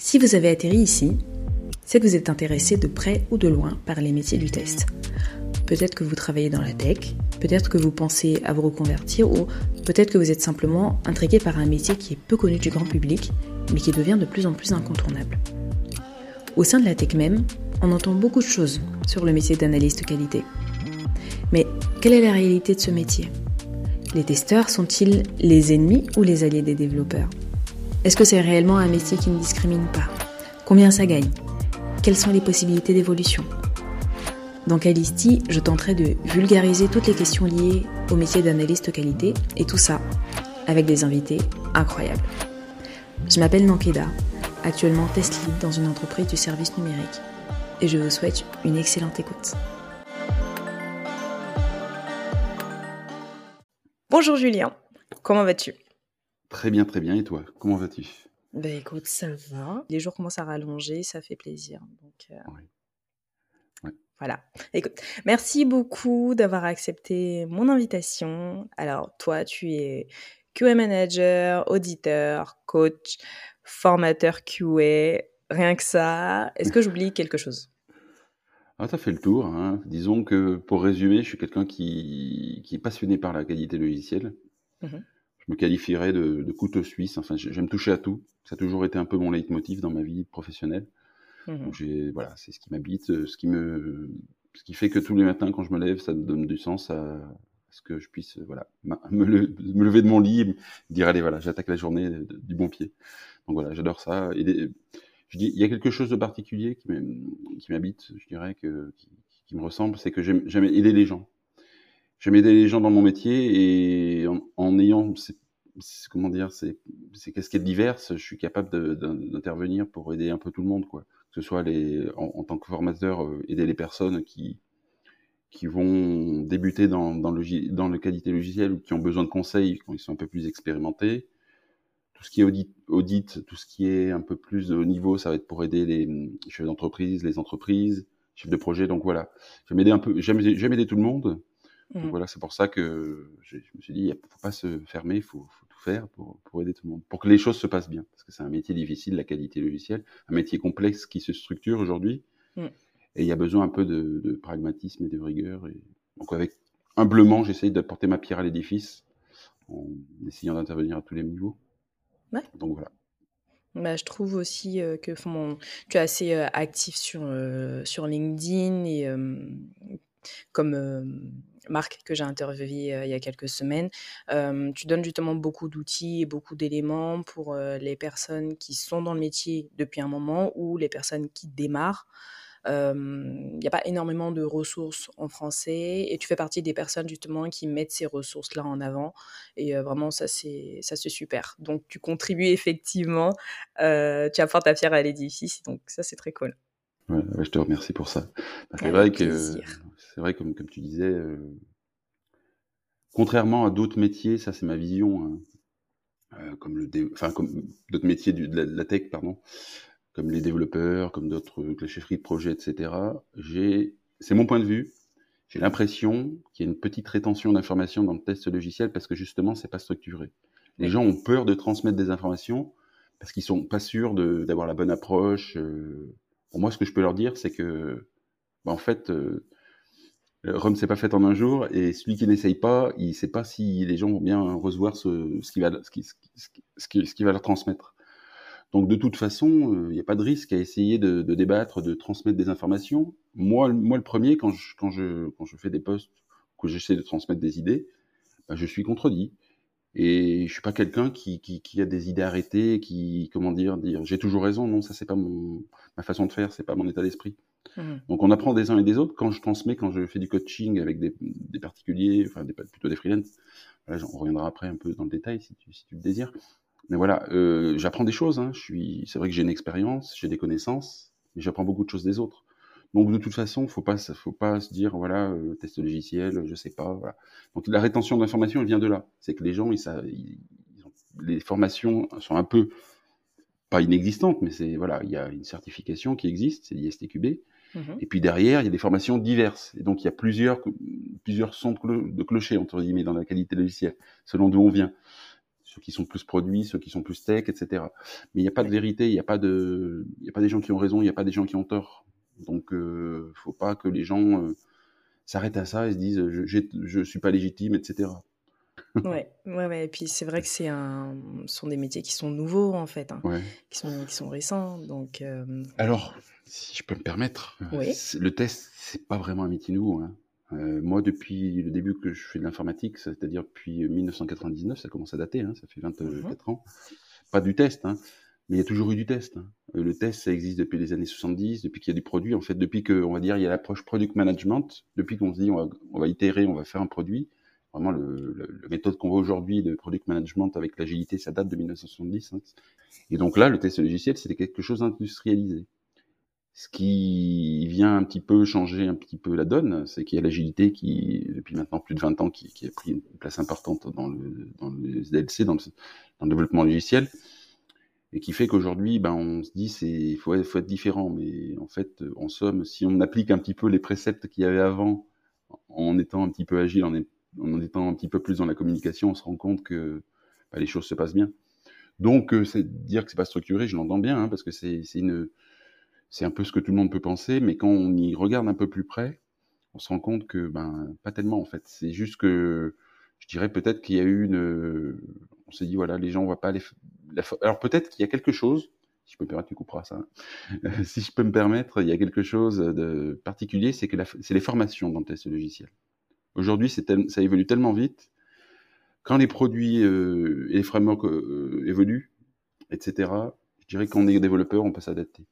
Si vous avez atterri ici, c'est que vous êtes intéressé de près ou de loin par les métiers du test. Peut-être que vous travaillez dans la tech, peut-être que vous pensez à vous reconvertir ou peut-être que vous êtes simplement intrigué par un métier qui est peu connu du grand public mais qui devient de plus en plus incontournable. Au sein de la tech même, on entend beaucoup de choses sur le métier d'analyste qualité. Mais quelle est la réalité de ce métier? Les testeurs sont-ils les ennemis ou les alliés des développeurs? Est-ce que c'est réellement un métier qui ne discrimine pas? Combien ça gagne? Quelles sont les possibilités d'évolution? Dans Calisti, je tenterai de vulgariser toutes les questions liées au métier d'analyste qualité et tout ça avec des invités incroyables. Je m'appelle Nankeda, actuellement test lead dans une entreprise du service numérique et je vous souhaite une excellente écoute. Bonjour Julien, comment vas-tu? Très bien, très bien. Et toi, comment vas-tu? Ben écoute, ça va. Les jours commencent à rallonger, ça fait plaisir. Donc, euh, Voilà. Écoute, merci beaucoup d'avoir accepté mon invitation. Alors, toi, tu es QA manager, auditeur, coach, formateur QA, rien que ça. Est-ce que j'oublie quelque chose? Ah, tu as fait le tour. Hein. Disons que pour résumer, je suis quelqu'un qui, qui, est passionné par la qualité logicielle. Mmh je me qualifierais de, de, couteau suisse. Enfin, j'aime toucher à tout. Ça a toujours été un peu mon leitmotiv dans ma vie professionnelle. Mmh voilà, c'est ce qui m'habite, ce qui me, ce qui fait que tous les matins quand je me lève, ça me donne du sens à, ce que je puisse, voilà, me, lever de mon lit et me dire allez voilà, j'attaque la journée du bon pied. Donc voilà, j'adore ça. Et je dis, il y a quelque chose de particulier qui m'habite, je dirais, que, qui, me ressemble, c'est que j'aime aider les gens. J'aime aider les gens dans mon métier et en, ayant, comment dire, ces, ces casquettes diverses, je suis capable d'intervenir pour aider un peu tout le monde, quoi. Que ce soit les, en, tant que formateur, euh, aider les personnes qui, qui vont débuter dans, dans, le, dans le qualité logicielle ou qui ont besoin de conseils quand ils sont un peu plus expérimentés tout ce qui est audit, audit, tout ce qui est un peu plus de haut niveau, ça va être pour aider les chefs d'entreprise, les entreprises, chefs de projet. Donc voilà, j'aime aider un peu, j'aime aider tout le monde. Donc mmh. voilà, c'est pour ça que je, me suis dit, il faut pas se fermer, il faut, faut, tout faire pour, pour aider tout le monde, pour que les choses se passent bien, parce que c'est un métier difficile, la qualité logicielle, un métier complexe qui se structure aujourd'hui, mmh. et il y a besoin un peu de, de, pragmatisme et de rigueur. Et donc avec humblement, j'essaye d'apporter ma pierre à l'édifice en essayant d'intervenir à tous les niveaux. Donc voilà. Bah, je trouve aussi que tu es assez actif sur, sur LinkedIn et comme Marc que j'ai interviewé il y a quelques semaines, tu donnes justement beaucoup d'outils et beaucoup d'éléments pour les personnes qui sont dans le métier depuis un moment ou les personnes qui démarrent. Il n'y a pas énormément de ressources en français et tu fais partie des personnes justement qui mettent ces ressources-là en avant. Et vraiment, ça, c'est super. Donc, tu contribues effectivement, tu apportes ta pierre à l'édifice. Donc, ça, c'est très cool. Ouais, je te remercie pour ça. C'est vrai que, c'est vrai, comme, comme tu disais, contrairement à d'autres métiers, ça, c'est ma vision. Hein, comme le enfin comme d'autres métiers de, la, tech pardon comme les développeurs, comme d'autres, la chefferie de projet, etc. J'ai, c'est mon point de vue. J'ai l'impression qu'il y a une petite rétention d'informations dans le test logiciel parce que justement, c'est pas structuré. Les gens ont peur de transmettre des informations parce qu'ils sont pas sûrs d'avoir la bonne approche. Euh. Pour moi, ce que je peux leur dire, c'est que, bah, en fait, euh, Rome s'est pas fait en un jour et celui qui n'essaye pas, il sait pas si les gens vont bien recevoir ce, ce qui va, ce qui, ce qui, va leur transmettre. Donc de toute façon, il euh, n'y a pas de risque à essayer de, de, débattre, de transmettre des informations. Moi, moi le premier, quand je, quand je, quand je fais des posts, que j'essaie de transmettre des idées, bah, je suis contredit. Et je suis pas quelqu'un qui, qui, qui, a des idées arrêtées, qui, comment dire, dire j'ai toujours raison. Non, ça c'est pas mon, ma façon de faire, c'est pas mon état d'esprit. Mmh. Donc on apprend des uns et des autres. Quand je transmets, quand je fais du coaching avec des, des particuliers, enfin des, plutôt des freelances, voilà, on reviendra après un peu dans le détail si tu, si tu le désires. Mais voilà, euh, j'apprends des choses. Hein. Je suis, c'est vrai que j'ai une expérience, j'ai des connaissances, mais j'apprends beaucoup de choses des autres. Donc de toute façon, faut pas, faut pas se dire voilà, euh, test logiciel, je sais pas. Voilà. Donc la rétention d'informations, elle vient de là. C'est que les gens, ils, ça, ils, ont, les formations sont un peu pas inexistantes, mais c'est voilà, il y a une certification qui existe, c'est l'ISTQB. Mmh et puis derrière, il y a des formations diverses. Et donc il y a plusieurs, plusieurs sons de, clocher entre guillemets dans la qualité logicielle, selon d'où on vient ceux qui sont plus produits, ceux qui sont plus tech, etc. Mais il n'y a pas de vérité, il n'y a pas de, il a pas des gens qui ont raison, il n'y a pas des gens qui ont tort. Donc, euh, faut pas que les gens euh, s'arrêtent à ça et se disent je, je suis pas légitime, etc. ouais, ouais, ouais. Et puis c'est vrai que c'est un, ce sont des métiers qui sont nouveaux en fait, hein, qui sont qui sont récents. Donc. Euh, Alors, si je peux me permettre, le test c'est pas vraiment un métier nouveau. Hein. Euh, moi, depuis le début que je fais de l'informatique, c'est-à-dire depuis 1999, ça commence à dater, hein, ça fait 24 mmh ans. Pas du test, hein, mais il y a toujours eu du test. Hein. Euh, le test, ça existe depuis les années 70, depuis qu'il y a du produit. En fait, depuis que, on va dire, il y a l'approche product management, depuis qu'on se dit, on va, on va, itérer, on va faire un produit. Vraiment, le, le, méthode qu'on voit aujourd'hui de product management avec l'agilité, ça date de 1970. Hein. Et donc là, le test logiciel, c'était quelque chose d'industrialisé. Ce qui vient un petit peu changer un petit peu la donne, c'est qu'il y a l'agilité qui, depuis maintenant plus de 20 ans, qui, qui, a pris une place importante dans le, dans le SDLC, dans le, dans le développement logiciel, et qui fait qu'aujourd'hui, ben, on se dit, c'est, faut, faut, être différent. Mais en fait, en somme, si on applique un petit peu les préceptes qu'il y avait avant, en étant un petit peu agile, en, en étant un petit peu plus dans la communication, on se rend compte que ben, les choses se passent bien. Donc, euh, c'est dire que c'est pas structuré, je l'entends bien, hein, parce que c'est une c'est un peu ce que tout le monde peut penser, mais quand on y regarde un peu plus près, on se rend compte que, ben, pas tellement en fait. C'est juste que, je dirais peut-être qu'il y a eu une. On s'est dit, voilà, les gens, on va pas les. Alors peut-être qu'il y a quelque chose, si je peux me permettre, tu couperas ça. Hein. si je peux me permettre, il y a quelque chose de particulier, c'est que c'est les formations dans le test logiciel. Aujourd'hui, ça évolue tellement vite. Quand les produits euh, et les frameworks euh, évoluent, etc., je dirais qu'on est développeur, on peut s'adapter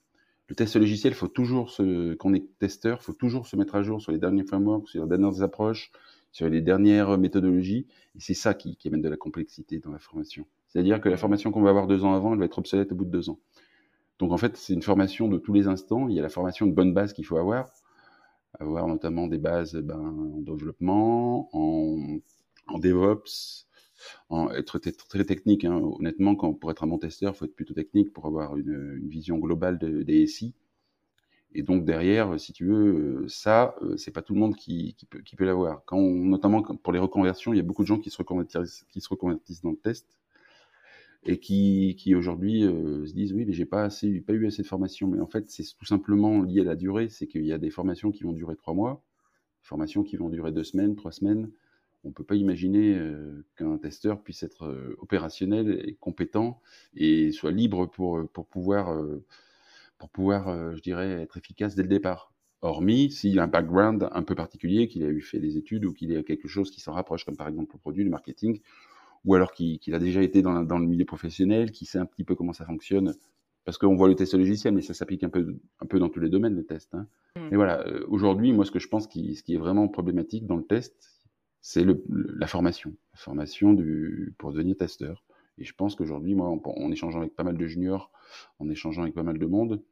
le test logiciel, faut toujours se, quand on est testeur, faut toujours se mettre à jour sur les derniers frameworks, sur les dernières approches, sur les dernières méthodologies. Et c'est ça qui, qui, amène de la complexité dans la formation. C'est-à-dire que la formation qu'on va avoir deux ans avant, elle va être obsolète au bout de deux ans. Donc en fait, c'est une formation de tous les instants. Il y a la formation de bonne base qu'il faut avoir, avoir notamment des bases ben, en développement, en, DevOps, être très technique. Hein. Honnêtement, pour être un bon testeur, il faut être plutôt technique pour avoir une, vision globale des SI. Et donc derrière, si tu veux, ça, euh, c'est pas tout le monde qui, peut, l'avoir. Notamment pour les reconversions, il y a beaucoup de gens qui se qui se reconvertissent dans le test et qui, qui aujourd'hui euh, se disent oui, mais j'ai pas assez, pas eu assez de formation. Mais en fait, c'est tout simplement lié à la durée. C'est qu'il y a des formations qui vont durer trois mois, des formations qui vont durer deux semaines, trois semaines, on peut pas imaginer euh, qu'un testeur puisse être euh, opérationnel et compétent et soit libre pour, pour pouvoir, pour pouvoir je dirais, être efficace dès le départ. Hormis s'il a un background un peu particulier, qu'il a eu fait des études ou qu'il a quelque chose qui s'en rapproche, comme par exemple le produit, le marketing, ou alors qu'il a déjà été dans, le milieu professionnel, qui sait un petit peu comment ça fonctionne. Parce qu'on voit le test logiciel, mais ça s'applique un peu, un peu dans tous les domaines, le test. Hein. Mmh. Mais voilà, aujourd'hui, moi, ce que je pense qui, ce qui est vraiment problématique dans le test, c'est la formation, la formation du, pour devenir testeur. Et je pense qu'aujourd'hui, moi, en, échangeant avec pas mal de juniors, en échangeant avec pas mal de monde,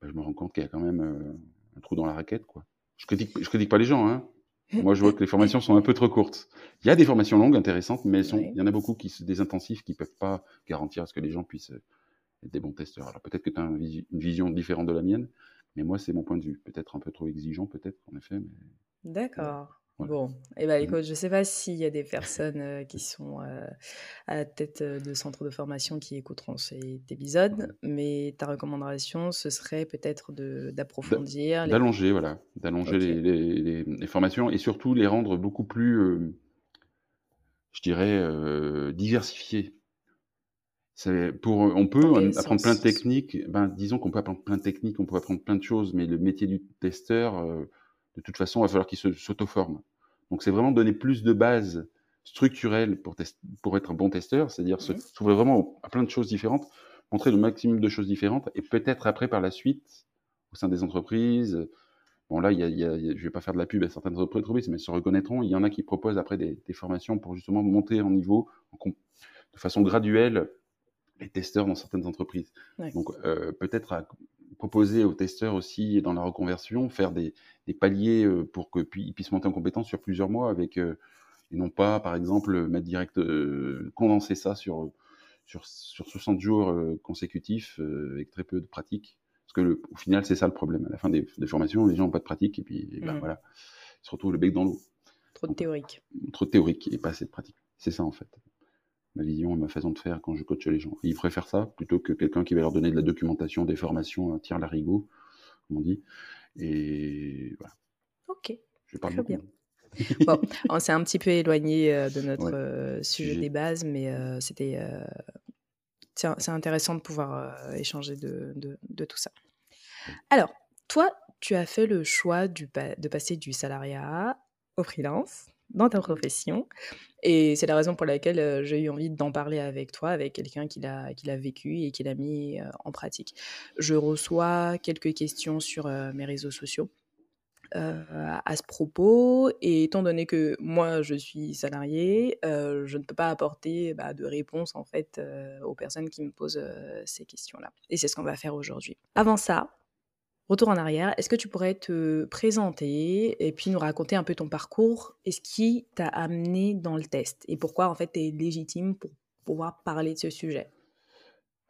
bah, je me rends compte qu'il y a quand même euh, un trou dans la raquette. Quoi. Je critique, je critique pas les gens. Hein. Moi, je vois que les formations sont un peu trop courtes. Il y a des formations longues, intéressantes, mais sont, il y en a beaucoup qui des intensifs qui peuvent pas garantir à ce que les gens puissent euh, être des bons testeurs. Alors peut-être que tu as une vision différente de la mienne, mais moi, c'est mon point de vue. Peut-être un peu trop exigeant, peut-être, en effet. Mais... D'accord. Bon, et eh ben, mmh. écoute, je ne sais pas s'il y a des personnes euh, qui sont euh, à la tête euh, de centres de formation qui écouteront cet épisode, mais ta recommandation, ce serait peut-être d'approfondir. D'allonger, voilà, d'allonger les, les, formations et surtout les rendre beaucoup plus, je dirais, diversifiées. Pour, on peut apprendre plein de techniques, ben, disons qu'on peut apprendre plein de techniques, on peut apprendre plein de choses, mais le métier du testeur de toute façon, il va falloir qu'il s'auto-forme. Donc, c'est vraiment donner plus de bases structurelles pour, pour être un bon testeur, c'est-à-dire se s'ouvrir vraiment à plein de choses différentes, montrer le maximum de choses différentes, et peut-être après, par la suite, au sein des entreprises, bon là, il y a, je ne vais pas faire de la pub à certaines entreprises, mais se reconnaîtront, il y en a qui proposent après des, formations pour justement monter en niveau de façon graduelle les testeurs dans certaines entreprises. Donc, euh, peut-être à proposer aux testeurs aussi dans la reconversion, faire des, paliers euh, pour qu'ils puissent monter en compétence sur plusieurs mois avec, euh, et non pas, par exemple, mettre direct, euh, condenser ça sur, sur, sur 60 jours consécutifs avec très peu de pratique. Parce que au final, c'est ça le problème. À la fin des, formations, les gens n'ont pas de pratique et puis ben, mmh. voilà, ils se retrouvent le bec dans l'eau. Trop de théorique. Trop de théorique et pas assez de pratique. C'est ça en fait. Ma vision et ma façon de faire quand je coach les gens. ils préfèrent ça plutôt que quelqu'un qui va leur donner de la documentation, des formations, un tir larigot, comme on dit. Et voilà. Ok. Je parle Très bien. bon, on s'est un petit peu éloigné euh, de notre euh, sujet des bases, mais euh, c'était c'est intéressant de pouvoir échanger de, de, tout ça. Alors, toi, tu as fait le choix du, de passer du salariat au freelance dans ta profession. Et c'est la raison pour laquelle j'ai eu envie d'en parler avec toi, avec quelqu'un qui l'a, vécu et qui l'a mis en pratique. Je reçois quelques questions sur mes réseaux sociaux. à ce propos. Et étant donné que moi, je suis salarié, je ne peux pas apporter bah, de réponse en fait aux personnes qui me posent ces questions-là. Et c'est ce qu'on va faire aujourd'hui. Avant ça, Retour en arrière, est-ce que tu pourrais te présenter et puis nous raconter un peu ton parcours et ce qui t'a amené dans le test et pourquoi en fait tu es légitime pour pouvoir parler de ce sujet?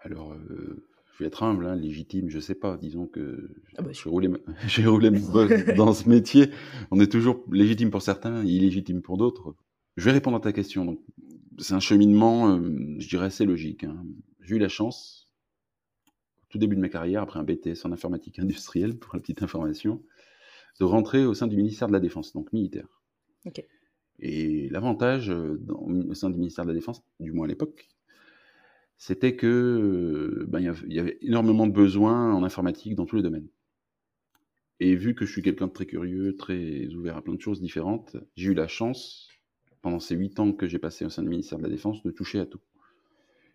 Alors, euh, je vais être humble, hein, légitime, je sais pas. Disons que ah bah, j'ai roulé, roulé dans ce métier. On est toujours légitime pour certains, illégitime pour d'autres. Je vais répondre à ta question. C'est un cheminement, euh, je dirais, assez logique. Hein. J'ai eu la chance, tout début de ma carrière, après un BTS en informatique industrielle, pour la petite information, de rentrer au sein du ministère de la Défense, donc militaire. Et l'avantage euh, au sein du ministère de la Défense, du moins à l'époque, c'était que euh, ben, il y avait énormément de besoins en informatique dans tous les domaines. Et vu que je suis quelqu'un de très curieux, très ouvert à plein de choses différentes, j'ai eu la chance, pendant ces huit ans que j'ai passé au sein du ministère de la Défense, de toucher à tout.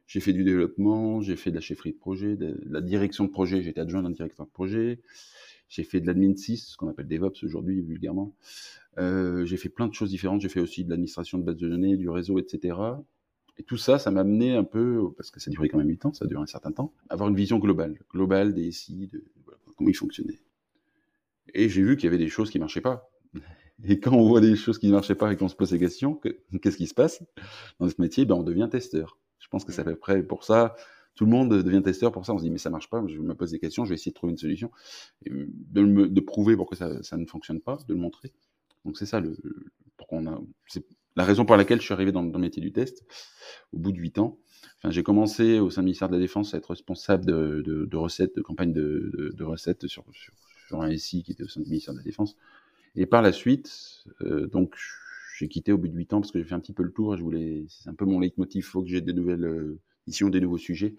J'ai fait du développement, j'ai fait de la chefferie de projet, de la direction de projet, j'étais adjoint d'un directeur de projet. J'ai fait de l'admin 6, ce qu'on appelle DevOps aujourd'hui vulgairement. Euh, j'ai fait plein de choses différentes. J'ai fait aussi de l'administration de bases de données, du réseau, etc. Et tout ça, ça m'a amené un peu, parce que ça duré quand même 8 ans, ça duré un certain temps, à avoir une vision globale, globale des SI, de comment ils fonctionnaient. Et j'ai vu qu'il y avait des choses qui marchaient pas. Et quand on voit des choses qui ne marchaient pas et qu'on se pose des questions, qu'est-ce qui se passe? Dans ce métier ben, On devient testeur. Je pense que c'est à peu près pour ça. Tout le monde devient testeur pour ça. On se dit, mais ça marche pas. Je me pose des questions, je vais essayer de trouver une solution. Et de, me, de prouver pourquoi ça, ça, ne fonctionne pas, de le montrer. Donc c'est ça, le, on a, c'est la raison pour laquelle je suis arrivé dans, dans le métier du test au bout de 8 ans. Enfin, j'ai commencé au sein du ministère de la Défense à être responsable de, de, de recettes, de campagne de, de recettes sur, sur, sur, un SI qui était au sein du ministère de la Défense. Et par la suite, euh, donc j'ai quitté au bout de 8 ans parce que j'ai fait un petit peu le tour. Je voulais, c'est un peu mon leitmotiv. Il faut que j'ai des nouvelles euh, missions, des nouveaux sujets.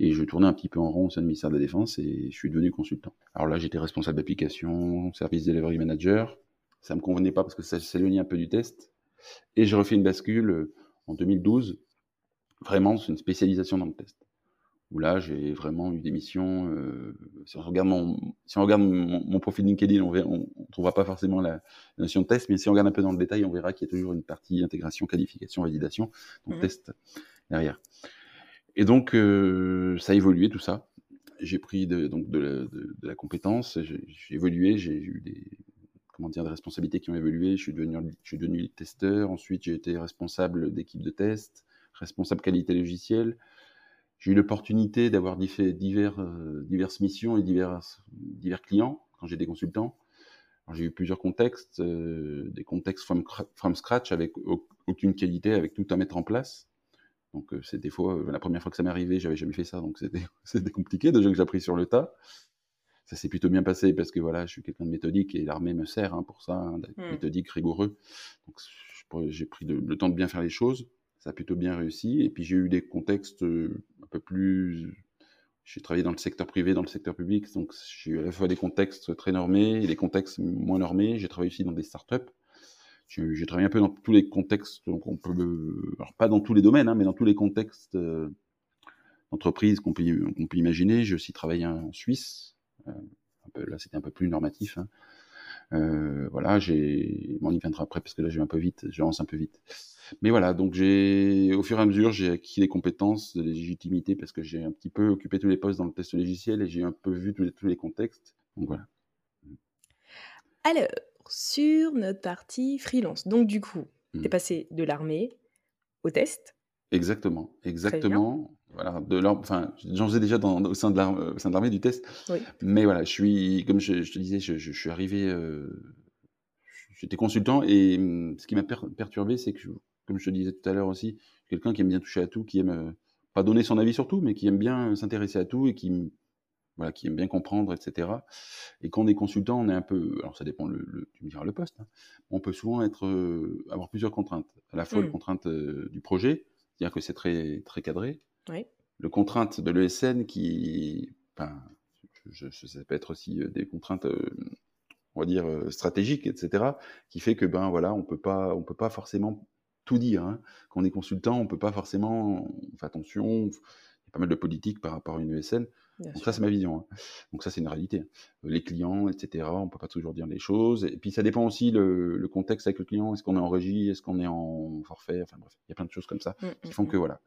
Et je tournais un petit peu en rond au sein du ministère de la Défense et je suis devenu consultant. Alors là, j'étais responsable d'application, service delivery manager. Ça me convenait pas parce que ça s'éloignait un peu du test. Et j'ai refait une bascule euh, en 2012. Vraiment, c'est une spécialisation dans le test où là, j'ai vraiment eu des missions. Euh, si on regarde mon, si on regarde mon, profil LinkedIn, on ne trouvera pas forcément la, notion de test, mais si on regarde un peu dans le détail, on verra qu'il y a toujours une partie intégration, qualification, validation, donc mmh test derrière. Et donc, euh, ça a évolué tout ça. J'ai pris de, donc de, la, de, la compétence, j'ai évolué, j'ai eu des, comment dire, des responsabilités qui ont évolué. Je suis devenu, je suis devenu testeur. Ensuite, j'ai été responsable d'équipe de test, responsable qualité logicielle j'ai eu l'opportunité d'avoir divers, euh, diverses missions et divers, divers clients quand j'étais consultant. J'ai eu plusieurs contextes, euh, des contextes from, from, scratch avec aucune qualité, avec tout à mettre en place. Donc euh, c'est des fois, la première fois que ça m'est arrivé, j'avais jamais fait ça, donc c'était compliqué. Déjà que j'ai appris sur le tas. Ça s'est plutôt bien passé parce que voilà, je suis quelqu'un de méthodique et l'armée me sert hein, pour ça, hein, d'être hmm. méthodique, rigoureux. Donc j'ai pris le temps de bien faire les choses ça a plutôt bien réussi. Et puis j'ai eu des contextes peu plus. J'ai travaillé dans le secteur privé, dans le secteur public, donc j'ai eu à la fois des contextes très normés et des contextes moins normés. J'ai travaillé aussi dans des startups. J'ai travaillé un peu dans tous les contextes, donc on peut, alors pas dans tous les domaines, hein, mais dans tous les contextes euh, d'entreprise qu'on peut, imaginer. J'ai aussi travaillé en Suisse. Euh, là, c'était un peu plus normatif. Hein. Euh, voilà, j'ai, bon, on y viendra après parce que là, je vais un peu vite, j'avance un peu vite. Mais voilà, donc j'ai, au fur et à mesure, j'ai acquis les compétences de légitimité parce que j'ai un petit peu occupé tous les postes dans le test logiciel et j'ai un peu vu tous les, tous les contextes. Donc voilà. Alors, sur notre partie freelance, donc du coup, tu es mmh. passé de l'armée au test? Exactement, exactement. Voilà, de enfin, j'en faisais déjà dans, au sein de l'armée du test. Mais voilà, je suis, comme je, te disais, je, suis arrivé, euh, j'étais consultant et hum, ce qui m'a perturbé, c'est que, comme je te disais tout à l'heure aussi, quelqu'un qui aime bien toucher à tout, qui aime pas donner son avis sur tout, mais qui aime bien s'intéresser à tout et qui voilà, qui aime bien comprendre, etc. Et quand on est consultant, on est un peu, alors ça dépend, le, le tu me diras le poste, hein, on peut souvent être, euh, avoir plusieurs contraintes. À la fois mmh. la contrainte euh, du projet, c'est-à-dire que c'est très, très cadré. Oui. Le contrainte de l'ESN qui, enfin, je, je, ça peut être aussi euh, des contraintes, on va dire, stratégiques, etc., qui fait que, ben voilà, on peut pas, on peut pas forcément tout dire. Hein. Quand on est consultant, on peut pas forcément, on fait attention, il y a pas mal de politique par rapport à une ESN. Donc ça, c'est ma vision. Hein. Donc ça, c'est une réalité. Hein. Les clients, etc., on peut pas toujours dire les choses. Et puis ça dépend aussi le, le contexte avec le client. Est-ce qu'on est en régie? Est-ce qu'on est en forfait? Enfin bref, il y a plein de choses comme ça mmh, qui mmh, font que mmh. voilà.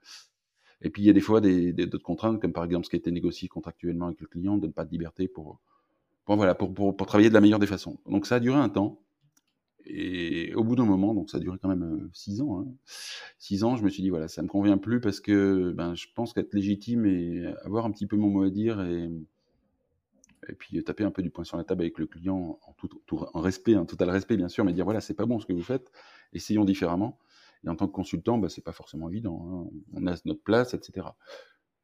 Et puis il y a des fois d'autres contraintes, comme par exemple ce qui a été négocié contractuellement avec le client, de ne pas de liberté pour, pour voilà, pour travailler de la meilleure des façons. Donc ça a duré un temps. Et au bout d'un moment, donc ça a duré quand même euh, six ans, hein, six ans, je me suis dit voilà, ça me convient plus parce que ben, je pense qu'être légitime et avoir un petit peu mon mot à dire et, et puis taper un peu du poing sur la table avec le client en tout, en respect, en total respect bien sûr, mais dire voilà, c'est pas bon ce que vous faites, essayons différemment. Et en tant que consultant, ben, c'est pas forcément évident. Hein. On a notre place, etc.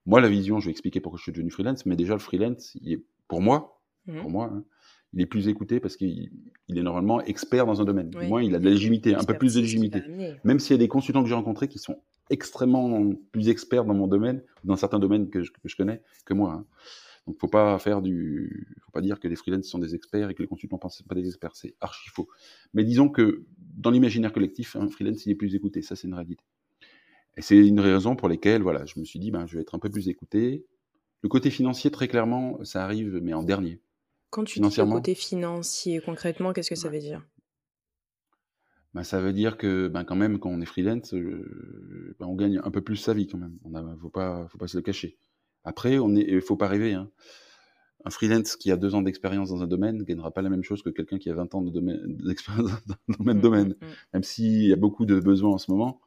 Moi, la vision, je vais expliquer pourquoi je suis devenu freelance, mais déjà le freelance, il est, pour moi, mmh pour moi, hein, il est plus écouté parce qu'il est normalement expert dans un domaine. Au moins, il a de la légitimité, un peu plus de légitimité. Même s'il y a des consultants que j'ai rencontrés qui sont extrêmement plus experts dans mon domaine, dans certains domaines que je, que je connais, que moi. Hein. Donc, faut pas faire du, faut pas dire que les freelances sont des experts et que les consultants ne sont pas des experts. C'est archi faux. Mais disons que dans l'imaginaire collectif, un freelance, il est plus écouté. Ça, c'est une réalité. Et c'est une raison pour lesquelles, voilà, je me suis dit, ben, je vais être un peu plus écouté. Le côté financier, très clairement, ça arrive, mais en dernier. Quand tu dis le côté financier, concrètement, qu'est-ce que ça veut dire? Bah, ça veut dire que ben, quand même, quand on est freelance, euh, ben, on gagne un peu plus sa vie quand même. Il ne faut pas, faut pas se le cacher. Après, il ne faut pas rêver. Hein. Un freelance qui a deux ans d'expérience dans un domaine ne gagnera pas la même chose que quelqu'un qui a 20 ans d'expérience dans le même mmh, domaine. Mmh, mmh. Même s'il y a beaucoup de besoins en ce moment,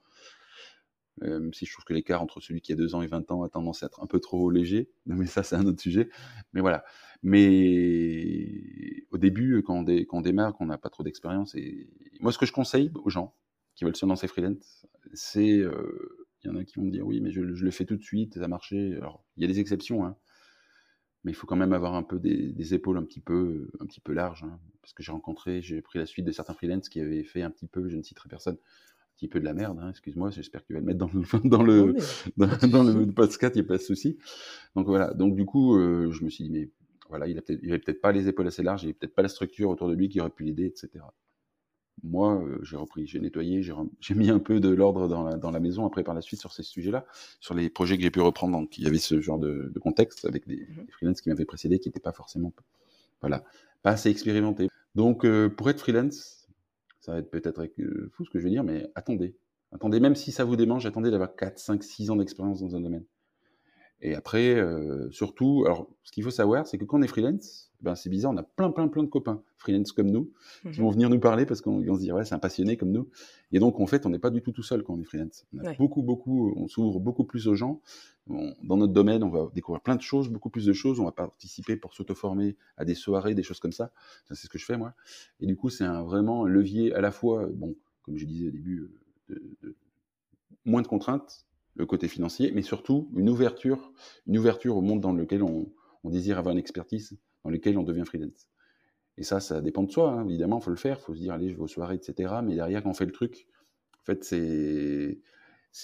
euh, même si je trouve que l'écart entre celui qui a 2 ans et 20 ans a tendance à être un peu trop léger. Mais ça, c'est un autre sujet. Mais voilà. Mais au début, quand on, quand on démarre, qu'on n'a pas trop d'expérience, et moi, ce que je conseille aux gens qui veulent se lancer freelance, c'est, euh, il y en a qui vont me dire, oui, mais je, le fais tout de suite, ça a marché. Alors, il y a des exceptions, hein, mais il faut quand même avoir un peu des, épaules un petit peu, un petit peu larges, hein, parce que j'ai rencontré, j'ai pris la suite de certains freelance qui avaient fait un petit peu, je ne citerai personne, un petit peu de la merde, hein, excuse-moi, j'espère que tu vas le mettre dans le, dans le, dans, le podcast, il n'y a pas de souci. Donc voilà, donc du coup, euh, je me suis dit, mais voilà, il n'avait peut-être pas les épaules assez larges, il n'avait peut-être pas la structure autour de lui qui aurait pu l'aider, etc. Moi, euh, j'ai repris, j'ai nettoyé, j'ai mis un peu de l'ordre dans la, dans la, maison après par la suite sur ces sujets-là, sur les projets que j'ai pu reprendre. Donc, il y avait ce genre de, de contexte avec des, mmh freelances qui m'avaient précédé, qui n'étaient pas forcément, voilà, pas assez expérimentés. Donc, euh, pour être freelance, ça va être peut-être euh, fou ce que je vais dire, mais attendez. Attendez, même si ça vous démange, attendez d'avoir 4, 5, 6 ans d'expérience dans un domaine. Et après, euh, surtout, alors, ce qu'il faut savoir, c'est que quand on est freelance, ben, c'est bizarre, on a plein, plein, plein de copains freelance comme nous qui vont mhm. venir nous parler parce qu'on se dit, ouais, c'est un passionné comme nous. Et donc, en fait, on n'est pas du tout tout seul quand on est freelance. On a beaucoup, beaucoup, on s'ouvre beaucoup plus aux gens. dans notre domaine, on va découvrir plein de choses, beaucoup plus de choses. On va participer pour s'auto-former à des soirées, des choses comme ça. Ça, c'est ce que je fais, moi. Et du coup, c'est un, vraiment un levier à la fois, bon, comme je disais au début, euh, de, de moins de contraintes, le côté financier, mais surtout une ouverture, une ouverture au monde dans lequel on, désire avoir une expertise, dans lequel on devient freelance. Et ça, ça dépend de soi, hein. évidemment, il faut le faire, il faut se dire, allez, je vais aux soirées, etc. Mais derrière, quand on fait le truc, en fait, c'est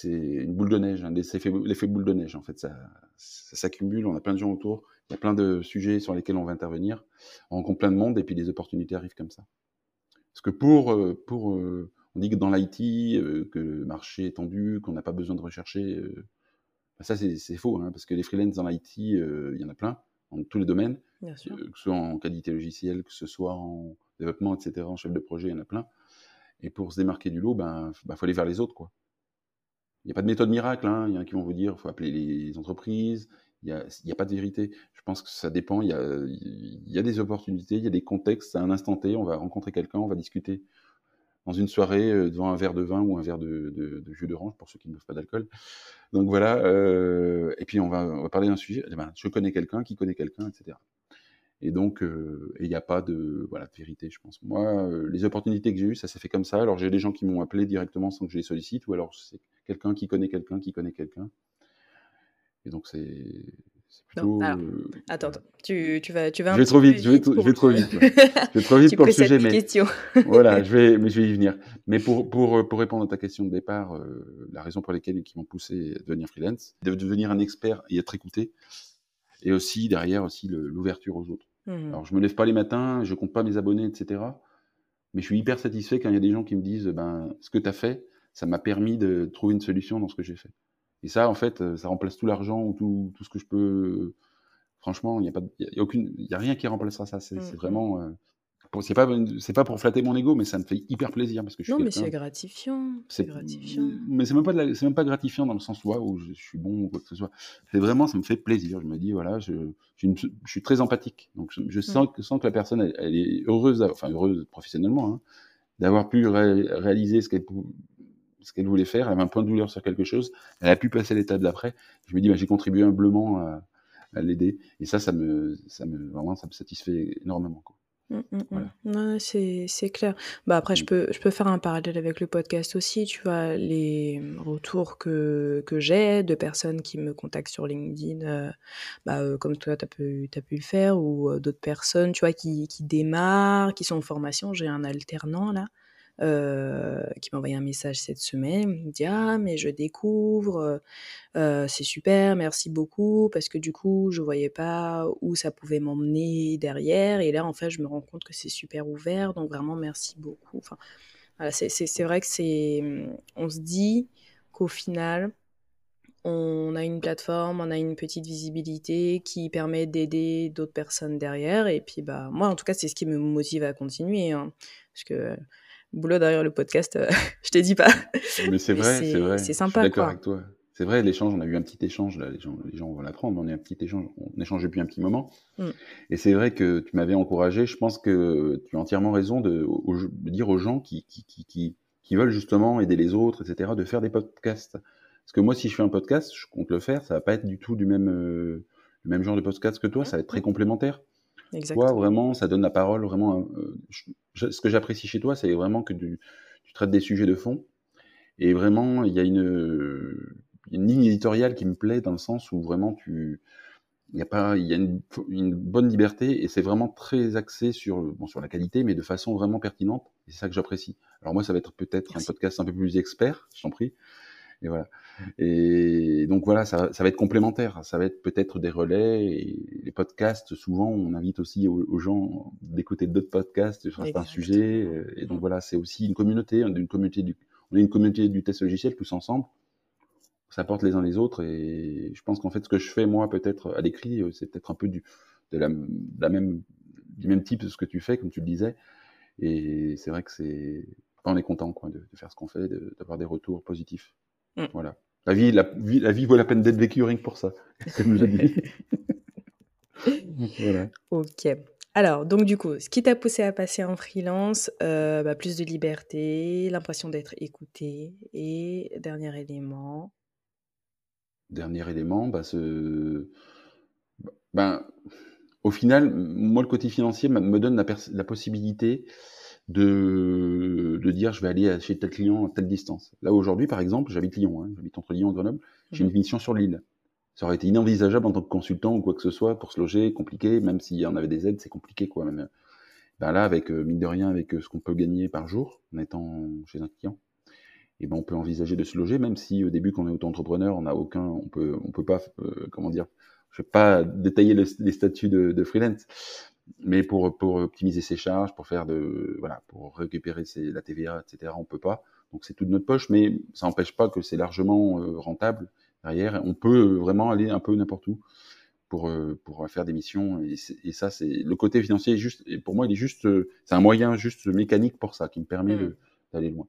une boule de neige, hein, l'effet boule de neige, en fait, ça, ça s'accumule, on a plein de gens autour, il y a plein de sujets sur lesquels on va intervenir, on rencontre plein de monde, et puis les opportunités arrivent comme ça. Parce que pour, euh, pour euh, on dit que dans l'IT, euh, que le marché est tendu, qu'on n'a pas besoin de rechercher. Euh, bah, ça, c'est faux, hein, parce que les freelances dans l'IT, euh, il y en a plein, dans tous les domaines, que ce soit en qualité logicielle, que ce soit en développement, etc., en chef de projet, il y en a plein. Et pour se démarquer du lot, il ben, bah, faut aller vers les autres. quoi. Il n'y a pas de méthode miracle. Hein. Il y en a qui vont vous dire il faut appeler les entreprises. Il n'y a, a, pas de vérité. Je pense que ça dépend. Il y, a, il y a des opportunités, il y a des contextes. À un instant T, on va rencontrer quelqu'un, on va discuter dans une soirée euh, devant un verre de vin ou un verre de, jus d'orange pour ceux qui ne boivent pas d'alcool. Donc voilà. Euh, et puis on va, parler d'un sujet. Eh ben, je connais quelqu'un qui connaît quelqu'un, etc. Et donc, il n'y a pas de, vérité, je pense. Moi, les opportunités que j'ai eues, ça s'est fait comme ça. Alors, j'ai des gens qui m'ont appelé directement sans que je les sollicite, ou alors c'est quelqu'un qui connaît quelqu'un qui connaît quelqu'un. Et donc, c'est Plutôt... attends, attends, tu, tu, vas, tu vas. Je vais trop vite, je vais, je vais trop vite. Je vais trop vite pour le sujet, mais voilà, je vais, mais je vais y venir. Mais pour, pour, pour répondre à ta question de départ, la raison pour laquelle qui m'ont poussé à devenir freelance, de devenir un expert et être écouté, et aussi derrière aussi l'ouverture aux autres. Mmh Alors je me lève pas les matins, je compte pas mes abonnés, etc. Mais je suis hyper satisfait quand il y a des gens qui me disent, ben, ce que tu as fait, ça m'a permis de trouver une solution dans ce que j'ai fait. Et ça, en fait, ça remplace tout l'argent ou tout, tout, ce que je peux. Franchement, il n'y a, pas, y a, aucune, y a rien qui remplacera ça. C'est mmh vraiment. Euh, c'est pas c'est pas pour flatter mon ego mais ça me fait hyper plaisir parce que je non mais c'est gratifiant c'est gratifiant mais c'est même pas c'est même pas gratifiant dans le sens où, où je, suis bon ou quoi que ce soit c'est vraiment ça me fait plaisir je me dis voilà je, je, je suis très empathique donc je, sens que sens que la personne elle, est heureuse enfin heureuse professionnellement hein, d'avoir pu réaliser ce qu'elle ce qu'elle voulait faire elle avait un point de douleur sur quelque chose elle a pu passer l'étape d'après je me dis bah, j'ai contribué humblement à, à l'aider et ça ça me ça me vraiment ça me satisfait énormément quoi. Mmh, mmh, mmh. Non, c'est, c'est clair. Bah après, je peux, je peux faire un parallèle avec le podcast aussi. Tu vois, les retours que, que j'ai de personnes qui me contactent sur LinkedIn, euh, bah, euh, comme toi, tu as pu, as pu le faire, ou euh, d'autres personnes, tu vois, qui, qui démarrent, qui sont en formation. J'ai un alternant là, euh, qui m'a envoyé un message cette semaine. Me dit Ah, mais je découvre, euh, euh, c'est super, merci beaucoup, parce que du coup, je voyais pas où ça pouvait m'emmener derrière. Et là, en fait, je me rends compte que c'est super ouvert, donc vraiment, merci beaucoup. Enfin, c'est vrai que c'est. Mmh, on se dit qu'au final, on a une plateforme, on a une petite visibilité qui permet d'aider d'autres personnes derrière. Et puis, bah, moi, en tout cas, c'est ce qui me motive à continuer. Hein, parce que boulot derrière le podcast, euh, je te dis pas. Mais c'est vrai, c'est vrai. C'est sympa. D'accord avec toi. C'est vrai, l'échange, on a eu un petit échange, là, les gens, les gens vont l'apprendre, on a un petit échange, on échange depuis un petit moment. Mm. Et c'est vrai que tu m'avais encouragé, je pense que tu as entièrement raison de, dire aux gens qui, qui, qui, qui, veulent justement aider les autres, etc., de faire des podcasts. Parce que moi, si je fais un podcast, je compte le faire, ça va pas être du tout du même, euh, le même genre de podcast que toi, ça va être très mm. complémentaire. Exactement. Toi, vraiment, ça donne la parole. Vraiment, euh, ce que j'apprécie chez toi, c'est vraiment que tu, traites des sujets de fond. Et vraiment, il y a une, une, ligne éditoriale qui me plaît dans le sens où vraiment tu, il y a pas, il y a une, une bonne liberté et c'est vraiment très axé sur, bon, sur la qualité, mais de façon vraiment pertinente. Et c'est ça que j'apprécie. Alors moi, ça va être peut-être un podcast un peu plus expert, je t'en prie. Et voilà. Et donc voilà, ça, ça va être complémentaire. Ça va être peut-être des relais. Et les podcasts, souvent, on invite aussi aux, gens d'écouter d'autres podcasts sur un sujet. Euh, et donc voilà, c'est aussi une communauté, une communauté du, on est une communauté du test logiciel tous ensemble. Ça porte les uns les autres. Et je pense qu'en fait, ce que je fais moi, peut-être à l'écrit, c'est peut-être un peu du, de la, de la même, du même type de ce que tu fais, comme tu le disais. Et c'est vrai que c'est, on est content quoi, de, de faire ce qu'on fait, d'avoir des retours positifs. Mm. Voilà. La vie, la, vie, la vie vaut la peine d'être vécue rien que pour ça, comme je dit. voilà. Ok. Alors, donc du coup, ce qui t'a poussé à passer en freelance, euh, bah, plus de liberté, l'impression d'être écouté, et dernier élément. Dernier élément, bah, ce... ben, au final, moi, le côté financier me donne la, la possibilité de, de dire je vais aller chez tel client à telle distance. Là aujourd'hui, par exemple, j'habite Lyon, hein, j'habite entre Lyon et Grenoble, j'ai une mhm. mission sur l'île. Ça aurait été inenvisageable en tant que consultant ou quoi que ce soit pour se loger, compliqué, même s'il y en avait des aides, c'est compliqué quoi. Même. Ben là, avec euh, mine de rien, avec euh, ce qu'on peut gagner par jour en étant chez un client, et eh ben on peut envisager de se loger, même si au début, quand on est auto-entrepreneur, on n'a aucun, on peut, on peut pas, euh, comment dire, je vais pas détailler les statuts de, de freelance, mais pour, pour optimiser ses charges, pour faire de, voilà, pour récupérer ses, la TVA, etc., on peut pas. Donc c'est toute notre poche, mais ça n'empêche pas que c'est largement euh, rentable derrière. On peut vraiment aller un peu n'importe où pour, euh, pour faire des missions. Et, et ça, c'est le côté financier. Juste, et pour moi, il est juste, euh, c'est un moyen juste mécanique pour ça qui me permet mmh. d'aller loin.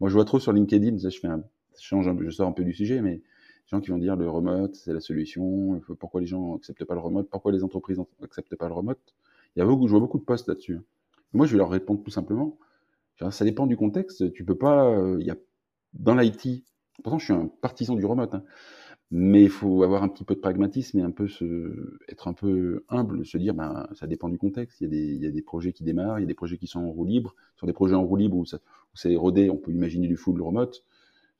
Moi, je vois trop sur LinkedIn. je fais un, je change un je sors un peu du sujet, mais gens qui vont dire le remote, c'est la solution. Pourquoi les gens n'acceptent pas le remote Pourquoi les entreprises n'acceptent pas le remote? Il y a beaucoup, je vois beaucoup de posts là-dessus. Hein. Moi, je vais leur répondre tout simplement. Ça dépend du contexte. Tu peux pas. Euh, il y a dans l'IT. Pourtant, je suis un partisan du remote. Hein. Mais il faut avoir un petit peu de pragmatisme et un peu se, être un peu humble, se dire, ben, ça dépend du contexte. Il y, a des, y a des projets qui démarrent, il y a des projets qui sont en roue libre. Sur des projets en roue libre où, où c'est rodé, on peut imaginer du full remote.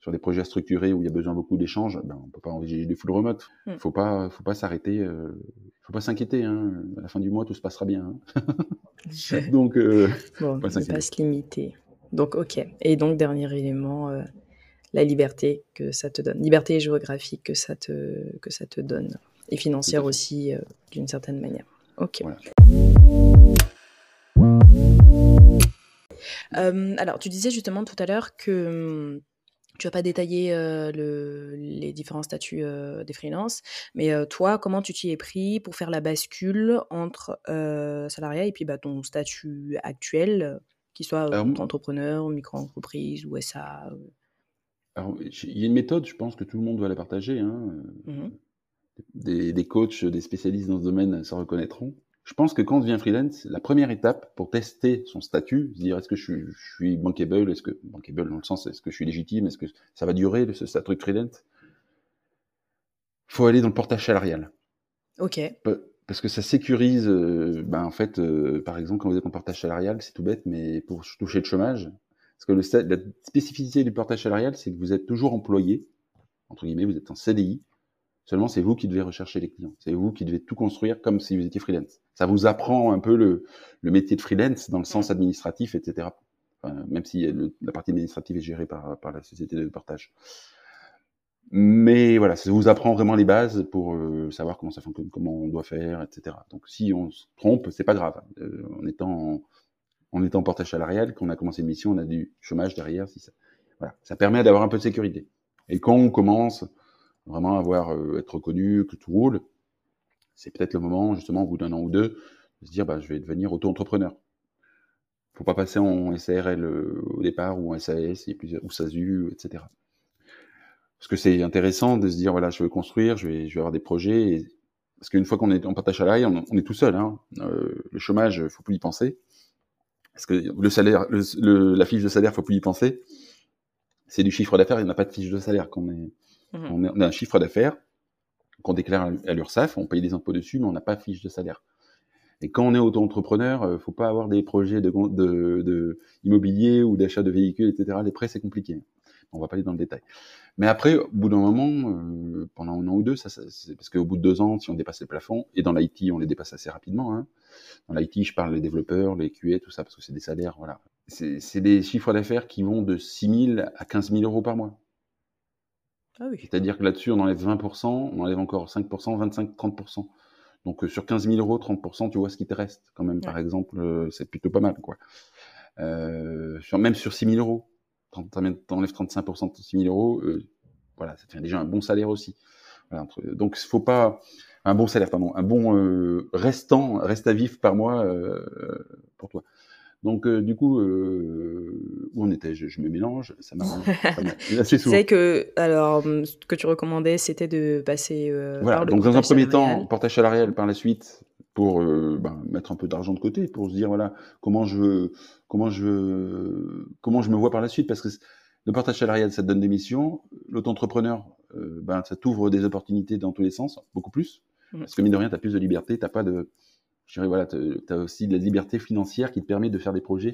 Sur des projets structurés où il y a besoin beaucoup d'échanges, ben, on peut pas envisager du full remote. Il mm. faut pas, faut pas s'arrêter, euh, faut pas s'inquiéter. Hein. À la fin du mois, tout se passera bien. Hein. donc, euh, bon, pas, pas se limiter. Donc, ok. Et donc, dernier élément, euh, la liberté que ça te donne, liberté géographique que ça te, que ça te donne, et financière aussi, euh, d'une certaine manière. Ok. Euh, alors, tu disais justement tout à l'heure que hum, tu vas pas détailler euh, le, les différents statuts des freelances, mais toi, comment tu t'y es pris pour faire la bascule entre salariat et puis bah, ton statut actuel, qu'il soit entrepreneur, micro-entreprise ou SA alors, il y a une méthode, je pense que tout le monde doit la partager. Hein. Mmh des, des, coachs, des spécialistes dans ce domaine s'en reconnaîtront. Je pense que quand on devient freelance, la première étape pour tester son statut, se dire est-ce que je suis, je suis bankable, est-ce que bankable dans le sens est-ce que je suis légitime, est-ce que ça va durer ce statut de freelance, faut aller dans le portage salarial. Ok. Parce que ça sécurise, euh, ben en fait, euh, par exemple, quand vous êtes en portage salarial, c'est tout bête, mais pour toucher le chômage, parce que le, la spécificité du portage salarial, c'est que vous êtes toujours employé, entre guillemets, vous êtes en CDI. Seulement, c'est vous qui devez rechercher les clients. C'est vous qui devez tout construire comme si vous étiez freelance. Ça vous apprend un peu le, le métier de freelance dans le sens administratif, etc. même si la partie administrative est gérée par, par la société de portage. Mais voilà, ça vous apprend vraiment les bases pour euh, savoir comment ça fonctionne, comment on doit faire, etc. Donc si on se trompe, c'est pas grave. Euh, en étant en étant en portage salarial, quand on a commencé une mission, on a du chômage derrière. Si ça, voilà. ça permet d'avoir un peu de sécurité. Et quand on commence vraiment avoir, euh, être reconnu, que tout roule, c'est peut-être le moment, justement, au bout d'un an ou deux, de se dire, bah, je vais devenir auto-entrepreneur. Faut pas passer en SARL euh, au départ, ou en SAS, ou SASU, etc. Parce que c'est intéressant de se dire, voilà, je veux construire, je vais, je vais avoir des projets, et... parce qu'une fois qu'on est en partage salarial, on, on est tout seul, hein. Euh, le chômage, faut plus y penser. Parce que le salaire, le, la fiche de salaire, faut plus y penser. C'est du chiffre d'affaires, il n'y a pas de fiche de salaire. Qu'on est, mhm. on, a un chiffre d'affaires qu'on déclare à l'URSSAF, on paye des impôts dessus, mais on n'a pas fiche de salaire. Et quand on est auto-entrepreneur, euh, faut pas avoir des projets de, de, de immobilier ou d'achat de véhicules, etc. Les prêts, c'est compliqué. On va pas aller dans le détail. Mais après, au bout d'un moment, euh, pendant un an ou deux, c'est parce qu'au bout de deux ans, si on dépasse les plafonds, et dans l'IT, on les dépasse assez rapidement. Hein. Dans l'IT, je parle des développeurs, les QA, tout ça, parce que c'est des salaires, voilà. C'est des chiffres d'affaires qui vont de 6 000 à 15 000 euros par mois. Ah oui. C'est-à-dire que là-dessus, on enlève 20%, on enlève encore 5%, 25, 30%. Donc euh, sur 15 000 euros, 30%, tu vois ce qui te reste quand même, par exemple, euh, c'est plutôt pas mal, quoi. Euh, sur, même sur 6 000 euros, t'enlèves 35% de 6 000 euros, voilà, ça te fait déjà un bon salaire aussi. Voilà, donc, il faut pas un bon salaire, pardon, un bon restant, reste à vif par mois pour toi. Donc, euh, du coup, euh, où on était je, je, me mélange, ça m'a assez souvent. C'est que, alors, ce que tu recommandais, c'était de passer euh, voilà, par le donc dans un premier temps, portage salarial par la suite, pour ben, mettre un peu d'argent de côté, pour se dire voilà comment je veux, comment je veux, comment je me vois par la suite, parce que le portage salarial ça te donne des missions, l'auto-entrepreneur ben ça t'ouvre des opportunités dans tous les sens, beaucoup plus, mmh. parce que mine de rien t'as plus de liberté, t'as pas de, je dirais voilà, t'as aussi de la liberté financière qui te permet de faire des projets,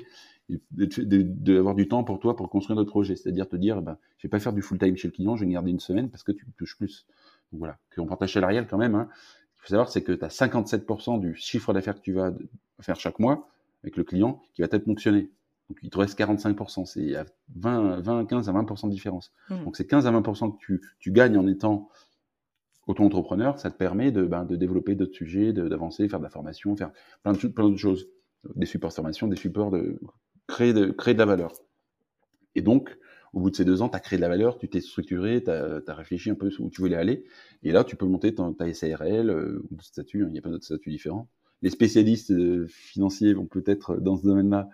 d'avoir du temps pour toi pour construire d'autres projets, c'est-à-dire te dire ben je vais pas faire du full time chez le client, je vais garder une semaine parce que tu touches plus. Donc voilà, qu'on portage salarial quand même. Hein, faut savoir, c'est que tu as 57% du chiffre d'affaires que tu vas faire chaque mois avec le client qui va être fonctionné. Donc, il te reste 45%. C'est 20, 20, 15 à 20% de différence. Mmh. Donc, c'est 15 à 20% que tu, tu gagnes en étant auto-entrepreneur. Ça te permet de, ben, de développer d'autres sujets, d'avancer, faire de la formation, faire plein de, d'autres choses. Des supports de formation, des supports de créer de, créer de la valeur. Et donc, au bout de ces deux ans, tu as créé de la valeur, tu t'es structuré, tu as, réfléchi un peu où tu voulais aller. Et là, tu peux monter ta, ta SARL euh, ou d'autres statuts, hein, il y a pas d'autres statuts différents. Les spécialistes euh, financiers vont peut-être, dans ce domaine-là,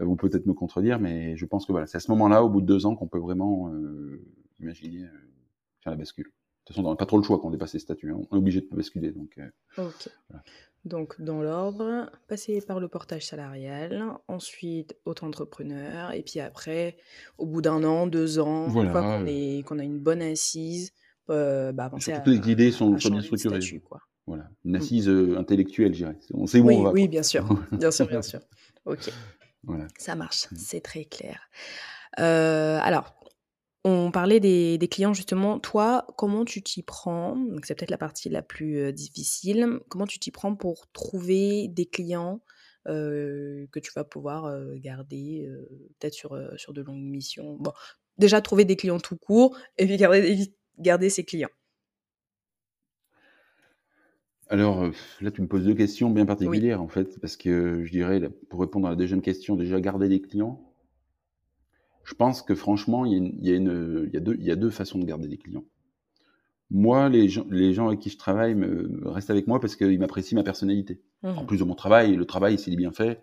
euh, vont peut-être me contredire, mais je pense que voilà, c'est à ce moment-là, au bout de deux ans, qu'on peut vraiment euh, imaginer faire la bascule. Toute façon, on n'a pas trop le choix quand on dépasse les statuts. Hein. On est obligé de basculer. Donc. Voilà. Donc, dans l'ordre, passer par le portage salarial, ensuite auto-entrepreneur, et puis après, au bout d'un an, deux ans, voilà. une fois qu'on qu a une bonne assise, bah, penser à, toutes les idées sont, bien structurées. Voilà, une mmh. assise intellectuelle, je dirais. On sait où oui, on va. Oui, bien sûr, bien sûr, bien sûr. Ok. Voilà. Ça marche, mmh. c'est très clair. alors, on parlait des, clients justement. Toi, comment tu t'y prends? Donc, c'est peut-être la partie la plus difficile. Comment tu t'y prends pour trouver des clients que tu vas pouvoir garder peut-être sur, sur de longues missions? Bon, déjà trouver des clients tout court et puis garder, garder ses clients. Alors là, tu me poses deux questions bien particulières en fait, parce que je dirais, pour répondre à la deuxième question, déjà garder des clients. Je pense que franchement, il y, a, une, deux, il y a deux façons de garder des clients. Moi, les gens, les gens avec qui je travaille me, restent avec moi parce qu'ils m'apprécient ma personnalité. En mmh. plus de mon travail, le travail, s'il est bien fait,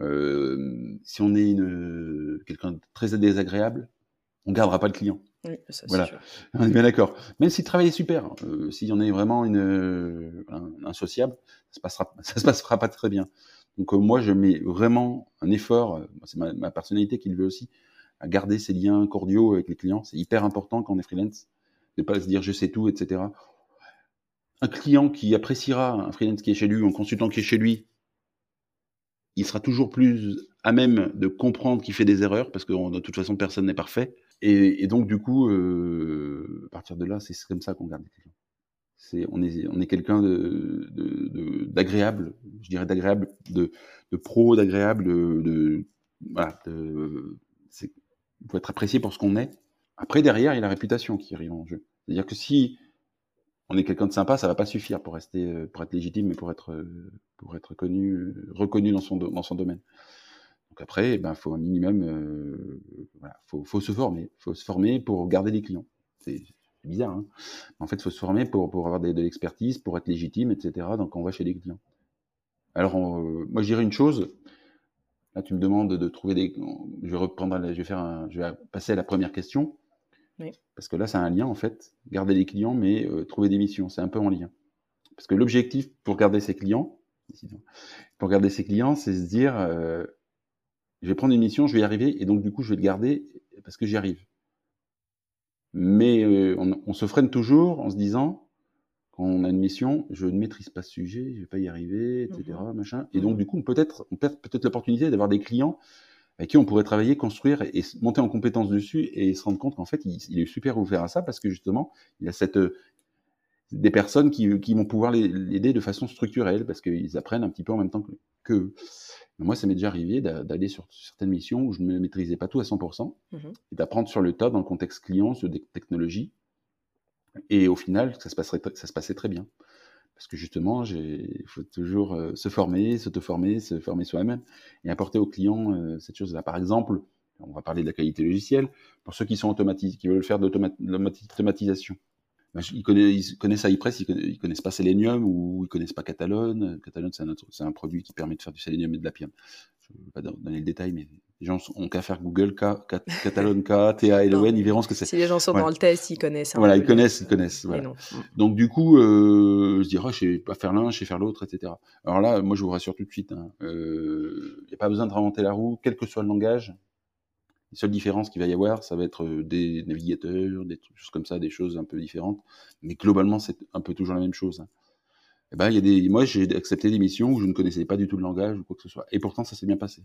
euh, si on est quelqu'un de très désagréable, on gardera pas le client. Oui, ça, voilà. Sûr. On est bien d'accord. Même si le travail est super, euh, y en a vraiment une, un, insociable, ça se passera, ça se passera pas très bien. Donc euh, moi, je mets vraiment un effort, c'est ma, ma, personnalité qui le veut aussi, à garder ces liens cordiaux avec les clients. C'est hyper important quand on est freelance, de pas se dire je sais tout, etc. Un client qui appréciera un freelance qui est chez lui, un consultant qui est chez lui, il sera toujours plus à même de comprendre qu'il fait des erreurs, parce que de toute façon, personne n'est parfait. Et, donc, du coup, euh, à partir de là, c'est comme ça qu'on garde les clients. On est, on est quelqu'un d'agréable, je dirais d'agréable, de, pro, d'agréable, de, voilà, il faut être apprécié pour ce qu'on est. Après, derrière, il y a la réputation qui arrive en jeu. C'est-à-dire que si on est quelqu'un de sympa, ça va pas suffire pour rester, euh, pour être légitime, mais pour être, euh, pour être connu, reconnu dans son, dans son domaine. Donc après, ben, faut un minimum, euh, voilà, faut, faut se former, faut se former pour garder des clients. C'est bizarre, hein en fait, faut se former pour, pour avoir de l'expertise, pour être légitime, etc. Donc on va chez des clients. Alors, moi, je dirais une chose, Là, tu me demandes de trouver des. Je vais reprendre, je vais faire un... je vais passer à la première question. Parce que là, c'est un lien en fait. Garder les clients, mais euh, trouver des missions, c'est un peu en lien. Parce que l'objectif pour garder ses clients, pour garder ses clients, c'est se dire, euh, je vais prendre une mission, je vais y arriver, et donc du coup, je vais le garder parce que j'y arrive. Mais euh, on, on, se freine toujours en se disant, quand on a une mission, je ne maîtrise pas ce sujet, je vais pas y arriver, etc. Mmh machin. Et donc, mmh du coup, peut-être, on perd peut-être l'opportunité d'avoir des clients avec qui on pourrait travailler, construire et, monter en compétence dessus et se rendre compte qu'en fait, il, est super ouvert à ça parce que justement, il a cette, des personnes qui, qui vont pouvoir l'aider de façon structurelle parce qu'ils apprennent un petit peu en même temps que, Moi, ça m'est déjà arrivé d'aller sur certaines missions où je ne maîtrisais pas tout à 100% mmh et d'apprendre sur le tas dans le contexte client, sur des technologies et au final, ça se, passerait, ça se passait très bien. Parce que justement, il faut toujours euh, se former, s'auto-former, se former soi-même et apporter aux clients euh, cette chose-là. Par exemple, on va parler de la qualité logicielle. Pour ceux qui sont automatiques, qui veulent faire de l'automatisation, ben, ils, connaissent, ils iPress, ils connaissent, connaissent pas Selenium ou ils connaissent pas Catalone. Catalone, c'est un, un, produit qui permet de faire du Selenium et de la Je ne vais pas donner le détail, mais les gens ont qu'à faire Google, K, Catalogne K, T, A, L, O, N, ils verront ce que c'est. Si les gens sont dans le test, ils connaissent. Voilà, ils connaissent, ils connaissent. Voilà. Donc, du coup, euh, je dirais, je sais pas faire l'un, je sais faire l'autre, etc. Alors là, moi, je vous rassure tout de suite, il hein, n'y euh, a pas besoin de réinventer la roue, quel que soit le langage. Les seules différences qu'il va y avoir, ça va être euh, des navigateurs, des choses comme ça, des choses un peu différentes. Mais globalement, c'est un peu toujours la même chose. Hein. Et eh ben, y a des, moi, j'ai accepté des missions où je ne connaissais pas du tout le langage ou quoi que ce soit. Et pourtant, ça s'est bien passé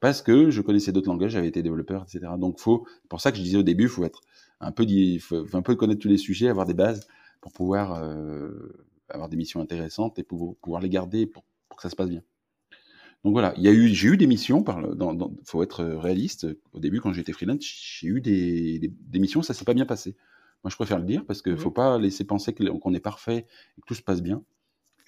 parce que je connaissais d'autres langages, j'avais été développeur, etc. Donc, faut, pour ça que je disais au début, faut être un peu, faut, un peu connaître tous les sujets, avoir des bases pour pouvoir euh, avoir des missions intéressantes et pour pouvoir les garder pour, que ça se passe bien. Donc voilà, il y a eu, j'ai eu des missions. Par, dans, dans, faut être réaliste. Au début, quand j'étais freelance, j'ai eu des, des, des, missions, ça s'est pas bien passé. Moi, je préfère le dire parce qu'il ne mmh faut pas laisser penser qu'on est parfait et que tout se passe bien.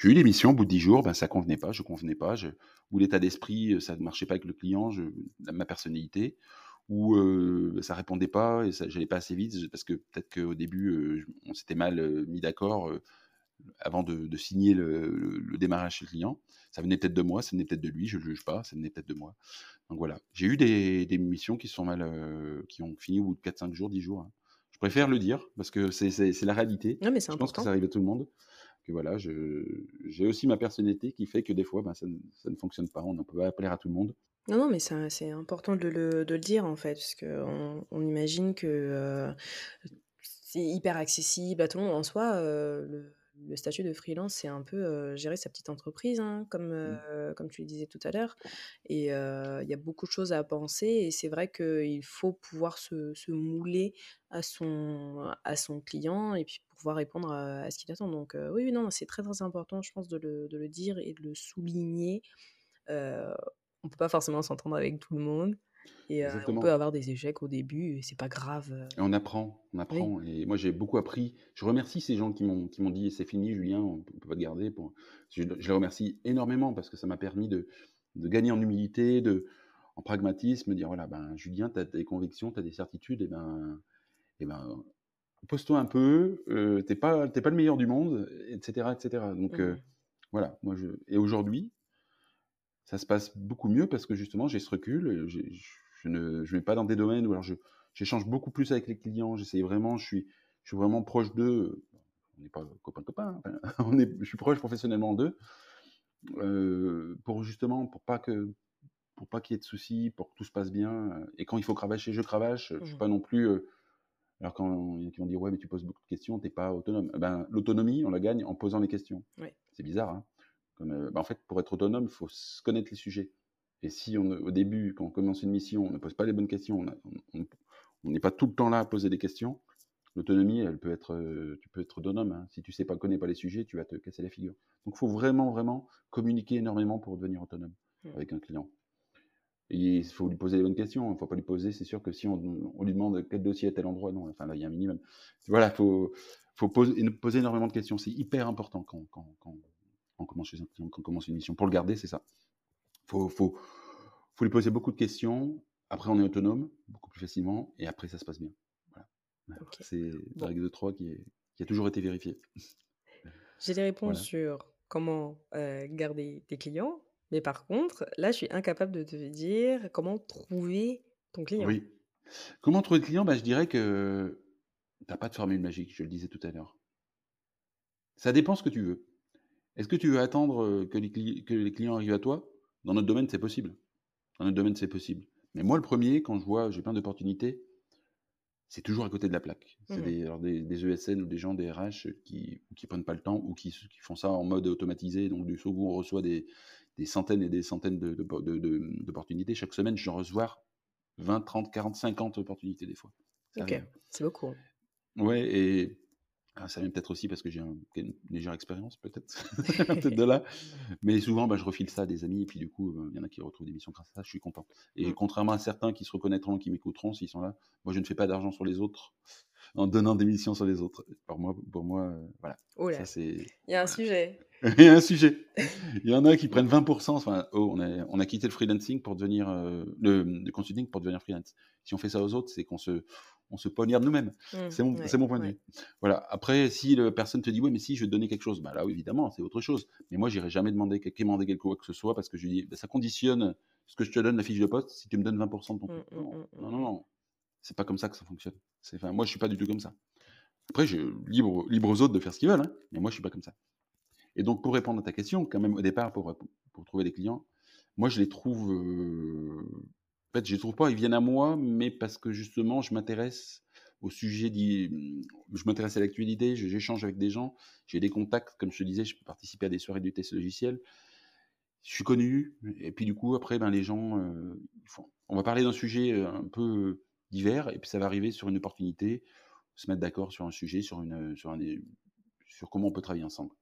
J'ai eu des missions, au bout de 10 jours, ben, ça convenait pas, je convenais pas, je, ou l'état d'esprit, euh, ça ne marchait pas avec le client, je, ma personnalité, ou euh, ça répondait pas et ça n'allait pas assez vite, parce que peut-être qu'au début, euh, on s'était mal euh, mis d'accord avant de, de signer le, le, démarrage chez le client. Ça venait peut-être de moi, ça venait peut-être de lui, je ne le juge pas, ça venait peut-être de moi. Donc voilà, j'ai eu des, des, missions qui sont mal, qui ont fini au bout de 4-5 jours, 10 jours. Hein. Je préfère le dire, parce que c'est la réalité. Non, mais je pense que ça arrive à tout le monde que voilà, j'ai aussi ma personnalité qui fait que des fois, ben, ça, ça, ne fonctionne pas. On ne peut pas plaire à tout le monde. Non, non, mais c'est important de le, de le, dire en fait, parce qu'on on imagine que euh, c'est hyper accessible à tout le monde. En soi, le le statut de freelance, c'est un peu gérer sa petite entreprise, hein, comme, mmh. comme tu le disais tout à l'heure. Et il y a beaucoup de choses à penser. Et c'est vrai qu'il faut pouvoir se, se, mouler à son, à son client et puis pouvoir répondre à, ce qu'il attend. Donc oui, non, c'est très très important, je pense, de le, de le, dire et de le souligner. on ne peut pas forcément s'entendre avec tout le monde. Et on peut avoir des échecs au début, et c'est pas grave. Et on apprend, on apprend. Et moi, j'ai beaucoup appris. Je remercie ces gens qui m'ont qui m'ont dit c'est fini, Julien, on peut pas te garder. Pour... Je, les remercie énormément parce que ça m'a permis de, de, gagner en humilité, de en pragmatisme, dire voilà, ben Julien, tu as des convictions, tu as des certitudes, et ben, et ben pose-toi un peu, euh, t'es pas pas le meilleur du monde, etc., etc. Donc mmh voilà, moi je et aujourd'hui, ça se passe beaucoup mieux parce que justement j'ai ce recul. Je, ne je vais pas dans des domaines où alors je j'échange beaucoup plus avec les clients. J'essaye vraiment, je suis je suis vraiment proche d'eux. On n'est pas copains, hein, on est, je suis proche professionnellement d'eux euh, pour justement pour pas que pour pas qu'il y ait de soucis, pour que tout se passe bien. Et quand il faut cravacher, je cravache. Je suis mmh. pas non plus. Euh, alors quand il y a qui vont dire ouais mais tu poses beaucoup de questions, t'es pas autonome. Ben l'autonomie on la gagne en posant les questions. C'est bizarre. Hein euh, bah, en fait, pour être autonome, il faut connaître les sujets. Et si on, au début, quand on commence une mission, on ne pose pas les bonnes questions, on n'est pas tout le temps là à poser des questions, l'autonomie, elle peut être, euh, tu peux être autonome. Hein. Si tu sais pas, connais pas les sujets, tu vas te casser la figure. Donc, il faut vraiment, vraiment communiquer énormément pour devenir autonome mmh. avec un client. Et il faut lui poser les bonnes questions. Il ne faut pas lui poser. C'est sûr que si on, lui demande quel dossier à tel endroit, non. Enfin, là, il y a un minimum. Voilà, il faut, faut poser, poser, énormément de questions. C'est hyper important quand, quand, quand, on commence on commence une mission. Pour le garder, c'est ça. Il faut, faut, faut, lui poser beaucoup de questions. Après, on est autonome, beaucoup plus facilement, et après, ça se passe bien. Voilà. C'est la règle de 3 qui, qui, a toujours été vérifiée. J'ai des réponses sur comment euh, garder tes clients, mais par contre, là, je suis incapable de te dire comment trouver ton client. Oui. Comment trouver le client? Bah, Je dirais que tu n'as pas de formule magique, je le disais tout à l'heure. Ça dépend ce que tu veux. Est-ce que tu veux attendre que les, clients arrivent à toi? Dans notre domaine, c'est possible. Dans notre domaine, c'est possible. Mais moi, le premier, quand je vois, j'ai plein d'opportunités, c'est toujours à côté de la plaque. C'est mmh des, ESN e ou des gens des RH qui ne prennent pas le temps ou qui, font ça en mode automatisé. Donc, du coup, on reçoit des, centaines et des centaines d'opportunités. Chaque semaine, je reçois 20, 30, 40, 50 opportunités des fois. ok, c'est beaucoup. Ouais, et ah, ça vient peut-être aussi parce que j'ai une légère expérience, peut-être, peut-être de là. Mais souvent, bah, je refile ça à des amis, et puis du coup, euh, il y en a qui retrouvent des missions grâce à ça, je suis content. Et mmh. contrairement à certains qui se reconnaîtront, qui m'écouteront, s'ils sont là, moi, je ne fais pas d'argent sur les autres en donnant des missions sur les autres. Pour moi, pour moi euh, voilà. Ça, c'est... Il y a un sujet. Il y a un sujet. Il y en a qui prennent 20%. Enfin, oh, on, a, on a quitté le freelancing pour devenir, euh, le, le consulting pour devenir freelance. Si on fait ça aux autres, c'est qu'on se, on se poignarde nous-mêmes. Mmh, c'est mon, point de vue. Voilà. Après, si la personne te dit, oui, mais si je vais te donner quelque chose, bah là, évidemment, c'est autre chose. Mais moi, j'irai jamais demander, demander quelque chose que ce soit parce que je dis, bah, ça conditionne ce que je te donne, la fiche de poste, si tu me donnes 20% de ton mmh, mmh, non, non, non, C'est pas comme ça que ça fonctionne. Enfin, moi, je suis pas du tout comme ça. Après, je libre, libre aux autres de faire ce qu'ils veulent, hein, mais moi, je suis pas comme ça. Et donc, pour répondre à ta question, quand même, au départ, pour, pour trouver des clients, moi, je les trouve euh, fait, je les trouve pas, ils viennent à moi, mais parce que justement, je m'intéresse au sujet, mmh, je m'intéresse à l'actualité, j'échange avec des gens, j'ai des contacts, comme je te disais, je peux participer à des soirées du test logiciel. Je suis connu, et puis du coup, après, ben, les gens, euh, on va parler d'un sujet euh, un peu divers, et puis ça va arriver sur une opportunité, se mettre d'accord sur un sujet, sur, une, sur, un, sur comment on peut travailler ensemble.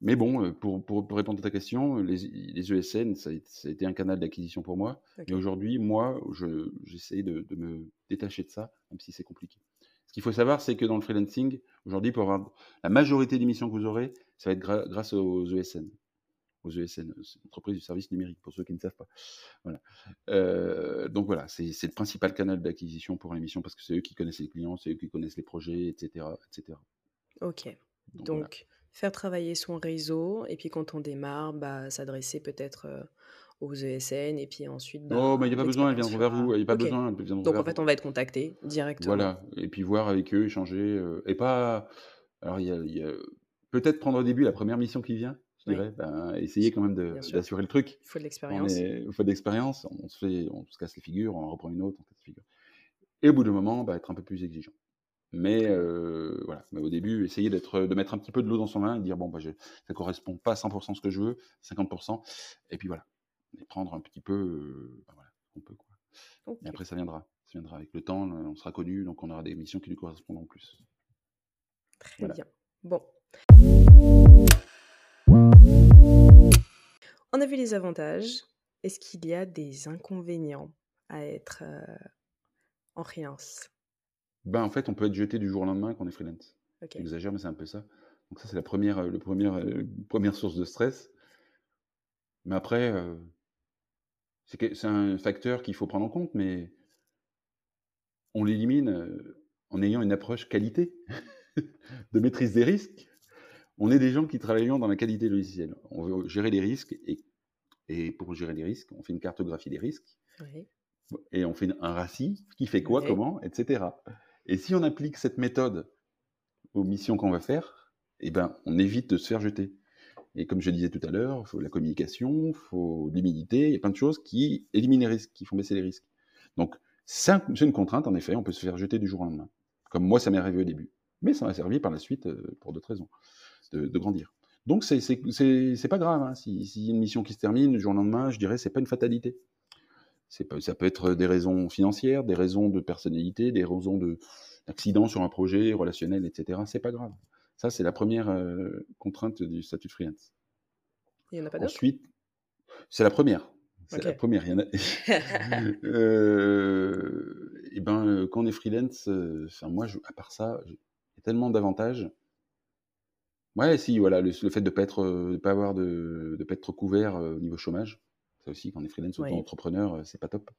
Mais bon, euh, pour, pour, répondre à ta question, les, les ESN, ça a, été un canal d'acquisition pour moi. Et aujourd'hui, moi, j'essaie de, de, me détacher de ça, même si c'est compliqué. Ce qu'il faut savoir, c'est que dans le freelancing, aujourd'hui, pour avoir la majorité des missions que vous aurez, ça va être grâce aux ESN. Aux ESN, entreprises du service numérique, pour ceux qui ne savent pas. Voilà. Euh, donc voilà, c'est le principal canal d'acquisition pour les missions parce que c'est eux qui connaissent les clients, c'est eux qui connaissent les projets, etc. etc. Ok. Donc, faire travailler son réseau et puis quand on démarre, bah, s'adresser peut-être aux ESN et puis ensuite. Bah, oh, mais il n'y a pas besoin, elles viendront vers vous. Il a pas besoin, Donc en fait, on va être contacté directement. Voilà, et puis voir avec eux, échanger. et pas. Alors, il y a, peut-être prendre au début la première mission qui vient, je dirais. Ben, essayer quand même d'assurer le truc. Il faut de l'expérience. Il faut de l'expérience. On, se fait, on se casse les figures, on en reprend une autre, on casse les figures. Et au bout d'un moment, bah, être un peu plus exigeant Mais euh, voilà, mais au début, essayer d'être, de mettre un petit peu de l'eau dans son vin et dire bon, bah, je, ça correspond pas à 100% à ce que je veux, 50%, et puis voilà, et prendre un petit peu, euh, bah, voilà, on peut quoi. Et après, ça viendra, ça viendra avec le temps, on sera connu, donc on aura des missions qui lui correspondront plus. Très bien. Bon. On a vu les avantages. Est-ce qu'il y a des inconvénients à être euh, en freelance? Ben, en fait, on peut être jeté du jour au lendemain quand on est freelance. J'exagère, mais c'est un peu ça. Donc ça, c'est la première, euh, le premier, euh, première source de stress. Mais après, c'est un facteur qu'il faut prendre en compte, mais on l'élimine en ayant une approche qualité de maîtrise des risques. On est des gens qui travaillons dans la qualité logicielle. On veut gérer les risques et, et pour gérer les risques, on fait une cartographie des risques. Et on fait un RACI, qui fait quoi, comment, etc. Et si on applique cette méthode aux missions qu'on va faire, eh ben, on évite de se faire jeter. Et comme je disais tout à l'heure, il faut la communication, il faut l'humilité, il y a plein de choses qui éliminent les risques, qui font baisser les risques. Donc, c'est une contrainte, en effet, on peut se faire jeter du jour au lendemain. Comme moi, ça m'est arrivé au début. Mais ça m'a servi par la suite, euh, pour d'autres raisons, de, grandir. Donc, c'est pas grave. Hein. Si, a une mission qui se termine du jour au lendemain, je dirais, c'est pas une fatalité. Pas, ça peut être des raisons financières, des raisons de personnalité, des raisons d'accident sur un projet relationnel, etc. C'est pas grave. Ça, c'est la première euh, contrainte du statut de freelance. Il n'y en a pas d'autres? Ensuite, c'est la première. C'est la première. Il y en a... euh, et ben, euh, quand on est freelance, euh, enfin, moi, je, à part ça, il y a tellement d'avantages. Ouais, si, voilà, le, fait de ne pas, être, pas avoir de, de pas être couvert au niveau chômage. Ça aussi, quand on est freelance ou entrepreneur, c'est pas top.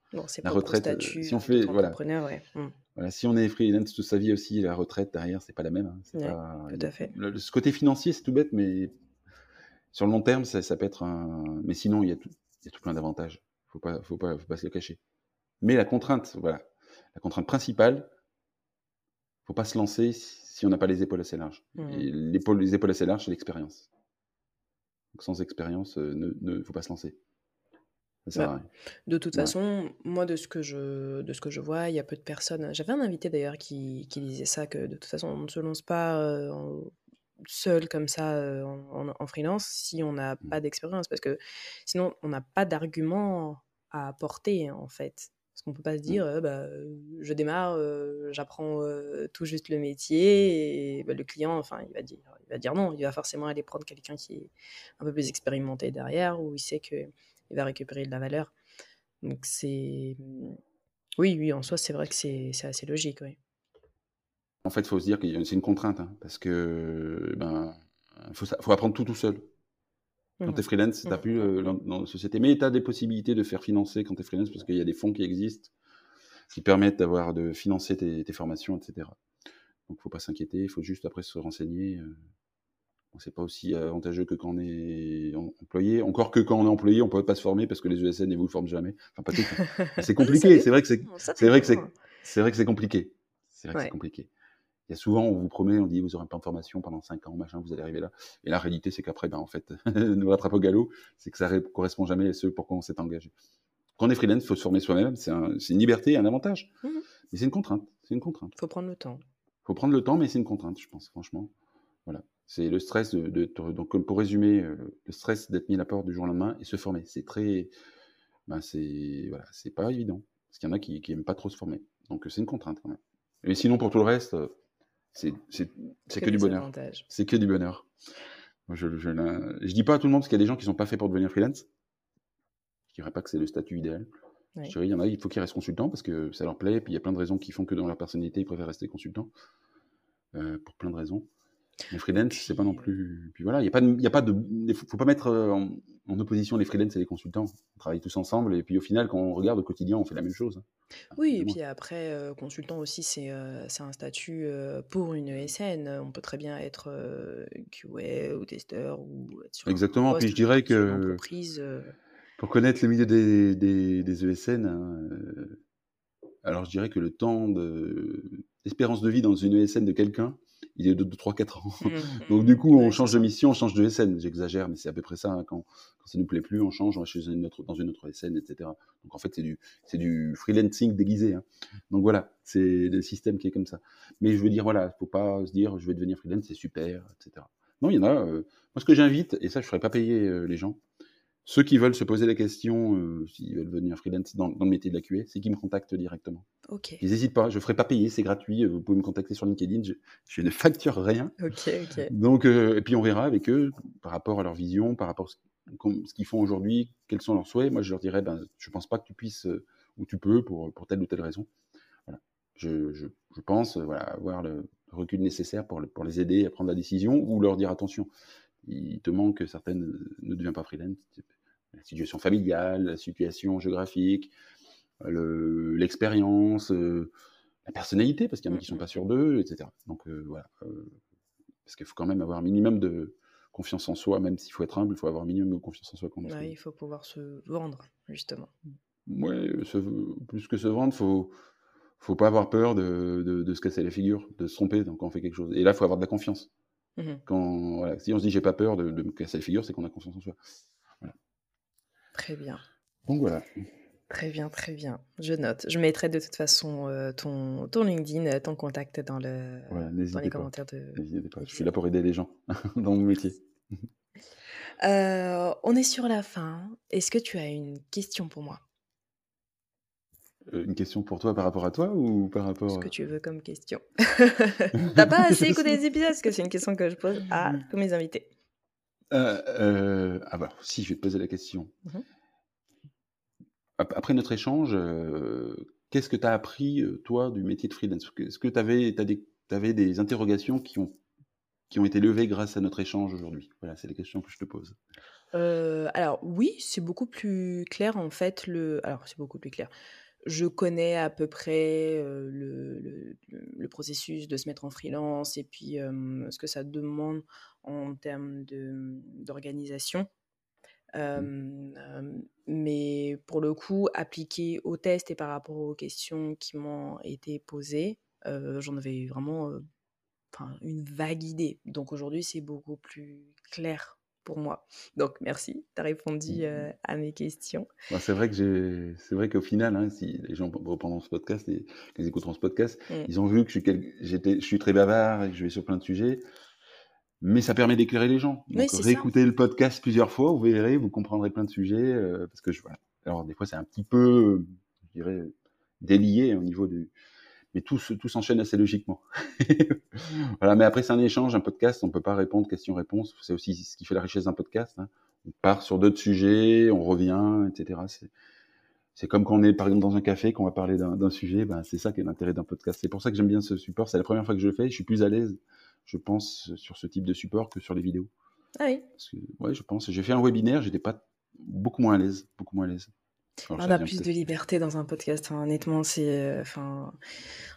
la retraite, si on fait, voilà, mmh. voilà, si on est freelance toute sa vie aussi, la retraite derrière, c'est pas la même. Hein. tout à fait. ce côté financier, c'est tout bête, mais sur le long terme, ça, ça peut être un. Mais sinon, il y a tout, il y a tout plein d'avantages. Faut pas, faut pas, faut pas se le cacher. Mais la contrainte, voilà, la contrainte principale, faut pas se lancer si on n'a pas les épaules assez larges. Mmh. Et les épaules assez larges, c'est l'expérience. sans expérience, euh, ne, ne faut pas se lancer. Bah, de toute façon, moi, de ce que je, de ce que je vois, il y a peu de personnes. J'avais un invité d'ailleurs qui, qui disait ça, que de toute façon, on ne se lance pas euh, seul comme ça euh, en, en, freelance si on n'a mmh. pas d'expérience, parce que sinon, on n'a pas d'argument à apporter en fait. Parce qu'on ne peut pas se mmh. dire, bah, je démarre, j'apprends tout juste le métier, et bah, le client, enfin, il va, dire, il va dire non. Il va forcément aller prendre quelqu'un qui est un peu plus expérimenté derrière, où il sait que il va récupérer de la valeur. Donc c'est... Oui, oui, en soi, c'est vrai que c'est assez logique, oui. En fait, il faut se dire que c'est une contrainte, hein, parce que ben, faut, faut apprendre tout tout seul. Quand tu es mmh freelance, tu n'as mmh. plus euh, dans, la société. Mais tu as des possibilités de faire financer quand tu es freelance, parce qu'il y a des fonds qui existent qui permettent d'avoir de financer tes, tes, formations, etc. Donc, faut pas s'inquiéter, il faut juste après se renseigner. Euh, c'est pas aussi avantageux que quand on est employé. Encore que quand on est employé, on peut pas se former parce que les ESN ne vous forment jamais. Enfin, pas tout. c'est compliqué. c'est vrai que c'est, c'est vrai que c'est, c'est vrai que c'est compliqué. C'est vrai que c'est compliqué. Il y a souvent, on vous promet, on dit, vous aurez un plan de formation pendant 5 ans, machin, vous allez arriver là. Et la réalité, c'est qu'après, ben, en fait, nous rattrape au galop, c'est que ça ne correspond jamais à ce pour quoi on s'est engagé. Quand on est freelance, il faut se former soi-même. C'est, une liberté, un avantage. Mmh mais c'est une contrainte. C'est une contrainte. Faut prendre le temps. Faut prendre le temps, mais c'est une contrainte, je pense, franchement. Voilà. C'est le stress de, donc pour résumer, euh, le stress d'être mis à la porte du jour au lendemain et se former. C'est très, ben c'est voilà, c'est pas évident parce qu'il y en a qui, qui aiment pas trop se former. Donc c'est une contrainte quand même. Mais sinon pour tout le reste, euh, c'est c'est que, du bonheur. C'est que du bonheur. Je, je, je, dis pas à tout le monde parce qu'il y a des gens qui sont pas faits pour devenir freelance. Je dirais pas que c'est le statut idéal. Je dirais, il y en a, il faut qu'ils restent consultants parce que ça leur plaît. Et puis il y a plein de raisons qui font que dans leur personnalité, ils préfèrent rester consultants euh, pour plein de raisons. Les freelance, c'est pas non plus. Puis voilà, il y a pas, il y a pas de, faut pas mettre euh, en, opposition les freelance et les consultants. On travaille tous ensemble et puis au final, quand on regarde au quotidien, on fait la même chose. Oui, et puis après, euh, consultant aussi, c'est euh, un statut pour une ESN. On peut très bien être QA ou testeur ou être sur Exactement. puis je dirais que pour connaître le milieu des, des, des ESN, hein, alors je dirais que le temps de l'espérance de vie dans une ESN de quelqu'un il est de, 3-4 ans. Mmh, Donc du coup, on change de mission, on change de SN. J'exagère, mais c'est à peu près ça. Hein. quand, quand ça nous plaît plus, on change, on va chez une autre, dans une autre SN, etc. Donc en fait, c'est du, c'est du freelancing déguisé. Hein. Donc voilà, c'est le système qui est comme ça. Mais je veux dire, voilà, faut pas se dire, je vais devenir freelance, c'est super, etc. Non, il y en a. Euh, moi, ce que j'invite, et ça, je ferai pas payer euh, les gens, ceux qui veulent se poser la question, euh, s'ils veulent venir freelance dans, le métier de la QA, c'est qu'ils me contactent directement. Ok. Ils n'hésitent pas, je ne ferai pas payer, c'est gratuit, euh, vous pouvez me contacter sur LinkedIn, je, je ne facture rien. Ok, ok. Donc, euh, et puis on verra avec eux par rapport à leur vision, par rapport à ce qu'ils font aujourd'hui, quels sont leurs souhaits. Moi, je leur dirais, ben, je ne pense pas que tu puisses ou tu peux pour, pour telle ou telle raison. Voilà. Je, je, je pense voilà, avoir le recul nécessaire pour, pour les aider à prendre la décision ou leur dire attention, il te manque que certaines ne deviennent pas freelance la situation familiale, la situation géographique, l'expérience, euh, la personnalité, parce qu'il y en a qui ne sont pas sûrs d'eux, etc. Donc euh, voilà. Euh, parce qu'il faut quand même avoir un minimum de confiance en soi, même s'il faut être humble, il faut avoir un minimum de confiance en soi. Quand ouais, il faut pouvoir se vendre, justement. Oui, plus que se vendre, il faut, faut pas avoir peur de, de, se casser la figure, de se tromper quand on fait quelque chose. Et là, il faut avoir de la confiance. Mmh quand, voilà, si on se dit j'ai pas peur de, de me casser la figure, c'est qu'on a confiance en soi. Très bien. Donc voilà. Très bien, très bien. Je note. Je mettrai de toute façon euh, ton, ton LinkedIn, euh, ton contact dans, le, dans les commentaires de. Pas. Je suis là pour aider les gens dans mon métier. Euh, on est sur la fin. Est-ce que tu as une question pour moi? Une question pour toi par rapport à toi ou par rapport. Ce que tu veux comme question. T'as pas assez écouté les épisodes? Parce que c'est une question que je pose à tous mes invités. Euh, euh, ah bah, si, je vais te poser la question. Mmh après notre échange, euh, qu'est-ce que tu as appris, toi, du métier de freelance? Est-ce que tu avais, des, avais des interrogations qui ont, qui ont été levées grâce à notre échange aujourd'hui? Voilà, c'est les questions que je te pose. alors oui, c'est beaucoup plus clair en fait. Le... Alors c'est beaucoup plus clair je connais à peu près le, processus de se mettre en freelance et puis ce que ça demande en termes d'organisation. Mmh. mais pour le coup, appliqué au test et par rapport aux questions qui m'ont été posées, j'en avais vraiment une vague idée. Donc aujourd'hui, c'est beaucoup plus clair pour moi. Donc merci, tu as répondu mmh euh, à mes questions. Bah, c'est vrai que j'ai, c'est vrai qu'au final, hein, si les gens reprendront ce podcast et qu'ils écouteront ce podcast, mmh. ils ont vu que je suis, j'étais, je suis très bavard et que je vais sur plein de sujets. Mais ça permet d'éclairer les gens. Donc, réécoutez le podcast plusieurs fois, vous verrez, vous comprendrez plein de sujets. Euh, parce que je, voilà. Alors, des fois, c'est un petit peu, je dirais, délié au niveau du, mais tout, tout s'enchaîne assez logiquement. voilà, mais après, c'est un échange, un podcast, on ne peut pas répondre question-réponse. C'est aussi ce qui fait la richesse d'un podcast. Hein. On part sur d'autres sujets, on revient, etc. C'est comme quand on est, par exemple, dans un café, qu'on va parler d'un sujet, ben, c'est ça qui est l'intérêt d'un podcast. C'est pour ça que j'aime bien ce support. C'est la première fois que je le fais. Je suis plus à l'aise, je pense, sur ce type de support que sur les vidéos. Ah oui. ouais, je pense. J'ai fait un webinaire, j'étais pas beaucoup moins à l'aise, beaucoup moins à l'aise on a plus de liberté dans un podcast, honnêtement, c'est euh, enfin,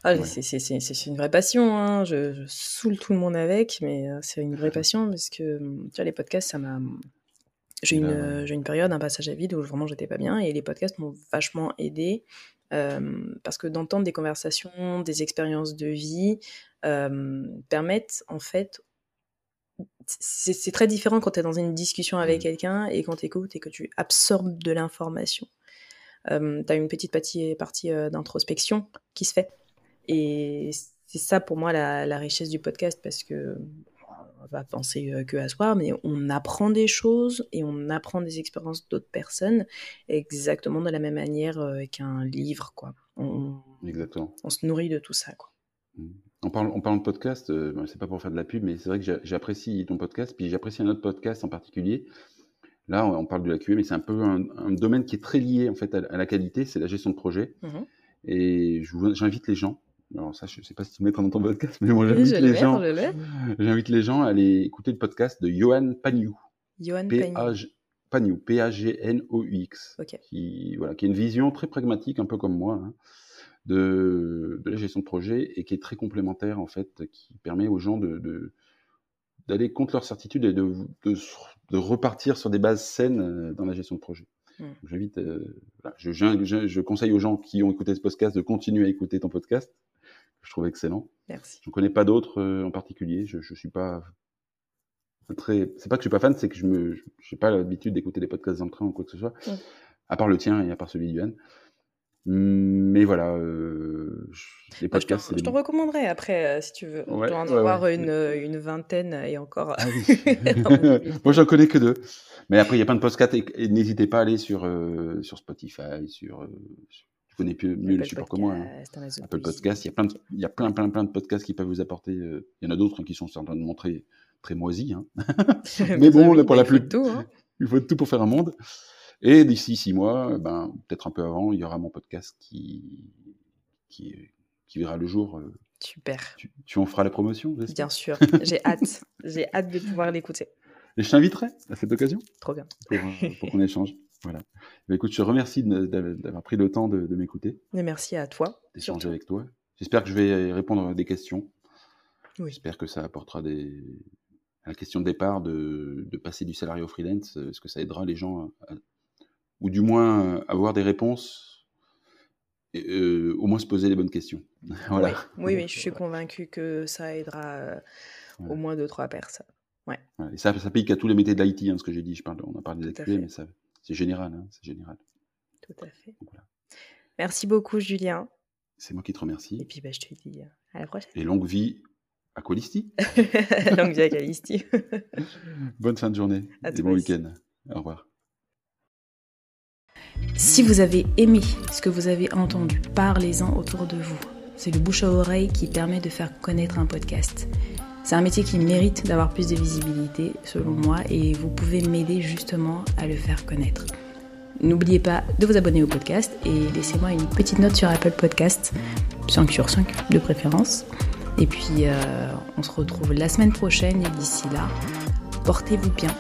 ah, c'est une vraie passion. Hein. Je, saoule tout le monde avec, mais euh, c'est une vraie passion parce que tu vois, les podcasts, ça m'a. J'ai une, bah une période, un passage à vide où vraiment j'étais pas bien et les podcasts m'ont vachement aidé parce que d'entendre des conversations, des expériences de vie permettent en fait c'est très différent quand tu es dans une discussion avec mmh. quelqu'un et quand tu écoutes et que tu absorbes de l'information euh, tu as une petite partie, partie euh, d'introspection qui se fait. Et c'est ça pour moi la, richesse du podcast parce que on va penser euh, que à soi, mais on apprend des choses et on apprend des expériences d'autres personnes exactement de la même manière qu'un livre, quoi. On, exactement. On se nourrit de tout ça, quoi. Mmh. En parlant, en parlant de podcast, c'est pas pour faire de la pub, mais c'est vrai que j'apprécie ton podcast, puis j'apprécie un autre podcast en particulier Là, on parle de la QA, mais c'est un peu un, domaine qui est très lié en fait à, la qualité, c'est la gestion de projet. Mmh Et j'invite les gens. Alors ça, je ne sais pas si tu mets dans ton podcast, mais moi j'invite les gens. J'invite les gens à aller écouter le podcast de Johan Pagnou. Johan Pagnou. P-A-G-N-O-U-X. Qui, voilà, qui a une vision très pragmatique, un peu comme moi, hein, de, de, la gestion de projet et qui est très complémentaire en fait, qui permet aux gens de d'aller contre leur certitude et de, de, repartir sur des bases saines euh, dans la gestion de projet. Mmh. J'invite, euh, je, je, conseille aux gens qui ont écouté ce podcast de continuer à écouter ton podcast. je trouve excellent. Merci. Je ne connais pas d'autres en particulier. Je ne suis pas très. C'est pas que je suis pas fan, c'est que je me, j'ai pas l'habitude d'écouter des podcasts en train ou quoi que ce soit, mm. à part le tien et à part celui d'Yann. Mais voilà, euh, les bah, podcasts. je, te, recommanderais après, euh, si tu veux. On doit en avoir une, euh, une, vingtaine et encore. Ah Moi, j'en connais que deux. Mais après, il y a plein de podcasts et, n'hésitez pas à aller sur, euh, sur Spotify, sur. tu connais mieux, le support que moi. Hein. Apple Podcast, il y a plein, de, il y a plein, plein, plein de podcasts qui peuvent vous apporter. il y en a d'autres qui sont en train de montrer très moisi. Hein. Mais bon, là, pour la plus. Hein. Il faut tout pour faire un monde. Et d'ici six mois, ben, peut-être un peu avant, il y aura mon podcast qui, qui, qui verra le jour. Euh. Super. Tu, en feras la promotion Bien sûr, j'ai hâte. J'ai hâte de pouvoir l'écouter. Et je t'inviterai à cette occasion. Trop bien. Pour, qu'on échange. Voilà. Ben, écoute, je te remercie d'avoir pris le temps de, m'écouter. Et merci à toi. D'échanger avec toi. J'espère que je vais répondre à des questions. Oui. J'espère que ça apportera des, la question de départ de, de, passer du salarié au freelance, est-ce que ça aidera les gens à, ou du moins euh, avoir des réponses, et, euh, au moins se poser les bonnes questions. voilà. Oui, oui, je suis convaincu que ça aidera euh, au moins deux, trois personnes. Ouais. Et ça, ça pique à tous les métiers de l'IT, hein, ce que j'ai dit. Je parle, on a parlé des mais ça, c'est général. Hein, c'est général. Tout à fait. Merci beaucoup, Julien. C'est moi qui te remercie. Et puis, bah, je te dis à la prochaine. Et longue vie à Qualisti. longue vie à Qualisti. Bonne fin de journée et bon week-end. Au revoir. Si vous avez aimé ce que vous avez entendu, parlez-en autour de vous. C'est le bouche à oreille qui permet de faire connaître un podcast. C'est un métier qui mérite d'avoir plus de visibilité, selon moi, et vous pouvez m'aider justement à le faire connaître. N'oubliez pas de vous abonner au podcast et laissez-moi une petite note sur Apple Podcast, 5 sur 5 de préférence. Et puis, euh, on se retrouve la semaine prochaine et d'ici là, portez-vous bien